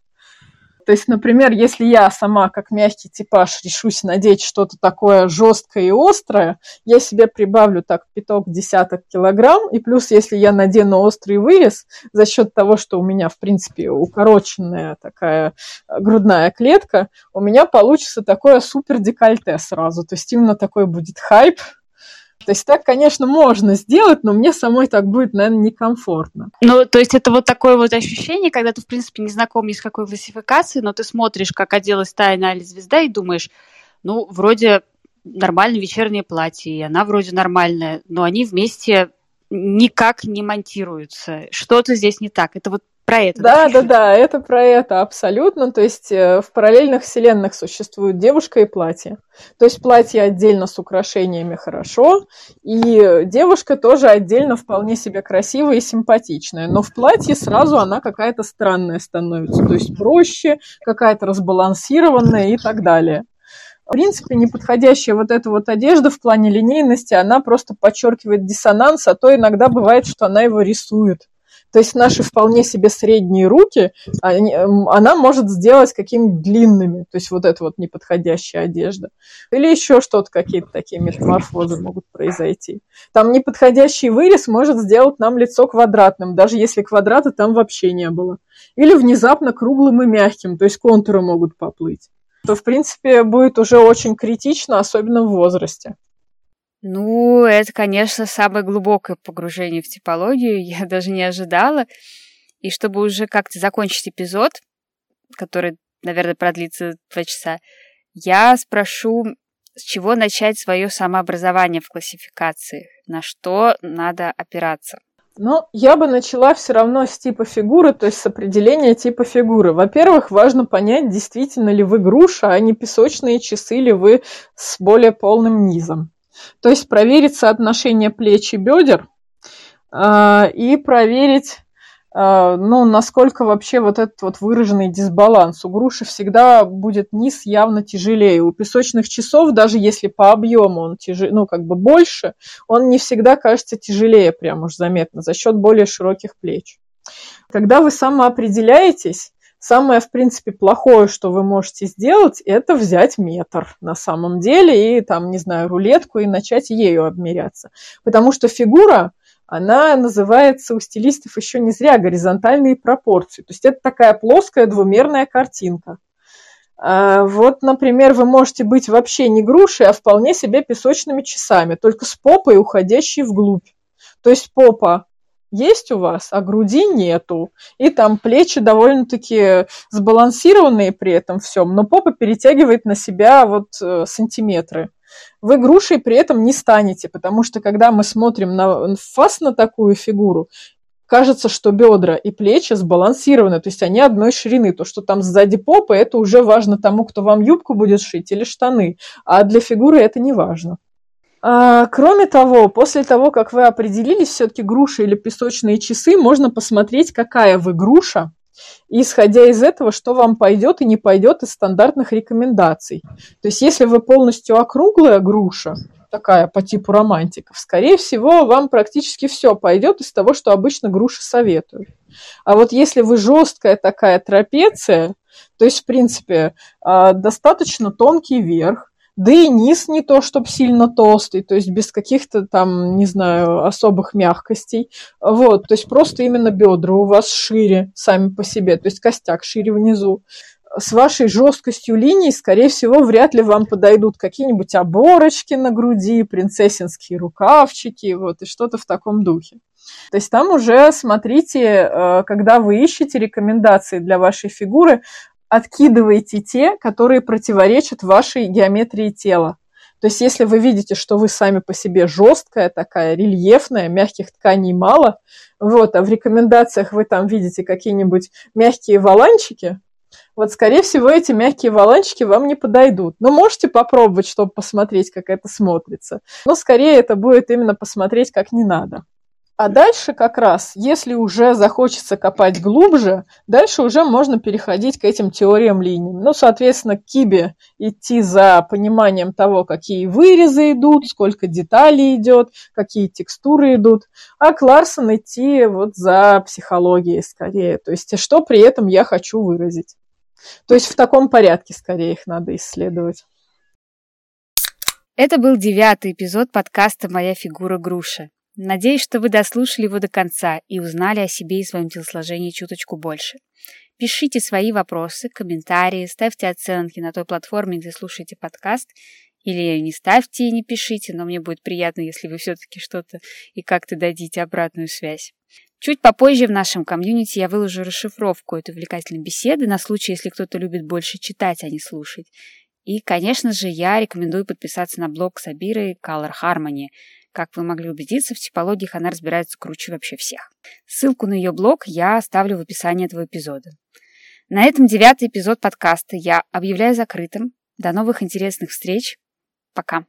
То есть, например, если я сама, как мягкий типаж, решусь надеть что-то такое жесткое и острое, я себе прибавлю так пяток десяток килограмм, и плюс, если я надену острый вырез, за счет того, что у меня, в принципе, укороченная такая грудная клетка, у меня получится такое супер декольте сразу. То есть именно такой будет хайп, то есть так, конечно, можно сделать, но мне самой так будет, наверное, некомфортно. Ну, то есть это вот такое вот ощущение, когда ты, в принципе, не знаком ни с какой классификацией, но ты смотришь, как оделась тайна или звезда, и думаешь, ну, вроде нормальное вечернее платье, и она вроде нормальная, но они вместе никак не монтируются. Что-то здесь не так. Это вот про это. Да, да, да, это про это абсолютно. То есть э, в параллельных вселенных существует девушка и платье. То есть платье отдельно с украшениями хорошо, и девушка тоже отдельно вполне себе красивая и симпатичная. Но в платье сразу она какая-то странная становится. То есть проще, какая-то разбалансированная и так далее. В принципе, неподходящая вот эта вот одежда в плане линейности, она просто подчеркивает диссонанс, а то иногда бывает, что она его рисует. То есть наши вполне себе средние руки, они, эм, она может сделать какими-то длинными, то есть вот это вот неподходящая одежда. Или еще что-то, какие-то такие метаморфозы могут произойти. Там неподходящий вырез может сделать нам лицо квадратным, даже если квадрата там вообще не было. Или внезапно круглым и мягким, то есть контуры могут поплыть. То, в принципе, будет уже очень критично, особенно в возрасте. Ну, это, конечно, самое глубокое погружение в типологию. Я даже не ожидала. И чтобы уже как-то закончить эпизод, который, наверное, продлится два часа, я спрошу, с чего начать свое самообразование в классификации, на что надо опираться. Ну, я бы начала все равно с типа фигуры, то есть с определения типа фигуры. Во-первых, важно понять, действительно ли вы груша, а не песочные часы ли вы с более полным низом. То есть проверить соотношение плеч и бедер э, и проверить, э, ну, насколько вообще вот этот вот выраженный дисбаланс. У груши всегда будет низ явно тяжелее. У песочных часов, даже если по объему он тяжелее, ну, как бы больше, он не всегда кажется тяжелее, прям уж заметно, за счет более широких плеч. Когда вы самоопределяетесь, Самое, в принципе, плохое, что вы можете сделать, это взять метр на самом деле и там, не знаю, рулетку и начать ею обмеряться. Потому что фигура, она называется у стилистов еще не зря горизонтальные пропорции. То есть это такая плоская двумерная картинка. А, вот, например, вы можете быть вообще не грушей, а вполне себе песочными часами, только с попой, уходящей вглубь. То есть попа есть у вас, а груди нету. И там плечи довольно-таки сбалансированные при этом всем, но попа перетягивает на себя вот э, сантиметры. Вы грушей при этом не станете, потому что когда мы смотрим на фас на такую фигуру, кажется, что бедра и плечи сбалансированы, то есть они одной ширины. То, что там сзади попы, это уже важно тому, кто вам юбку будет шить или штаны, а для фигуры это не важно. А, кроме того, после того, как вы определились, все-таки груши или песочные часы, можно посмотреть, какая вы груша, и исходя из этого, что вам пойдет и не пойдет из стандартных рекомендаций. То есть, если вы полностью округлая груша, такая по типу романтиков, скорее всего, вам практически все пойдет из того, что обычно груши советуют. А вот если вы жесткая такая трапеция, то есть, в принципе, а, достаточно тонкий верх, да и низ не то, чтобы сильно толстый, то есть без каких-то там, не знаю, особых мягкостей. Вот, то есть просто именно бедра у вас шире сами по себе, то есть костяк шире внизу. С вашей жесткостью линий, скорее всего, вряд ли вам подойдут какие-нибудь оборочки на груди, принцессинские рукавчики, вот, и что-то в таком духе. То есть там уже смотрите, э, когда вы ищете рекомендации для вашей фигуры, откидывайте те, которые противоречат вашей геометрии тела. То есть, если вы видите, что вы сами по себе жесткая такая, рельефная, мягких тканей мало, вот, а в рекомендациях вы там видите какие-нибудь мягкие валанчики, вот, скорее всего, эти мягкие валанчики вам не подойдут. Но можете попробовать, чтобы посмотреть, как это смотрится. Но скорее это будет именно посмотреть, как не надо. А дальше как раз, если уже захочется копать глубже, дальше уже можно переходить к этим теориям линий. Ну, соответственно, к Кибе идти за пониманием того, какие вырезы идут, сколько деталей идет, какие текстуры идут, а к Ларсон идти вот за психологией скорее. То есть, что при этом я хочу выразить. То есть, в таком порядке скорее их надо исследовать. Это был девятый эпизод подкаста «Моя фигура груша». Надеюсь, что вы дослушали его до конца и узнали о себе и своем телосложении чуточку больше. Пишите свои вопросы, комментарии, ставьте оценки на той платформе, где слушаете подкаст, или не ставьте и не пишите, но мне будет приятно, если вы все-таки что-то и как-то дадите обратную связь. Чуть попозже в нашем комьюнити я выложу расшифровку этой увлекательной беседы на случай, если кто-то любит больше читать, а не слушать. И, конечно же, я рекомендую подписаться на блог Сабиры Color Harmony – как вы могли убедиться, в типологиях она разбирается круче вообще всех. Ссылку на ее блог я оставлю в описании этого эпизода. На этом девятый эпизод подкаста я объявляю закрытым. До новых интересных встреч. Пока.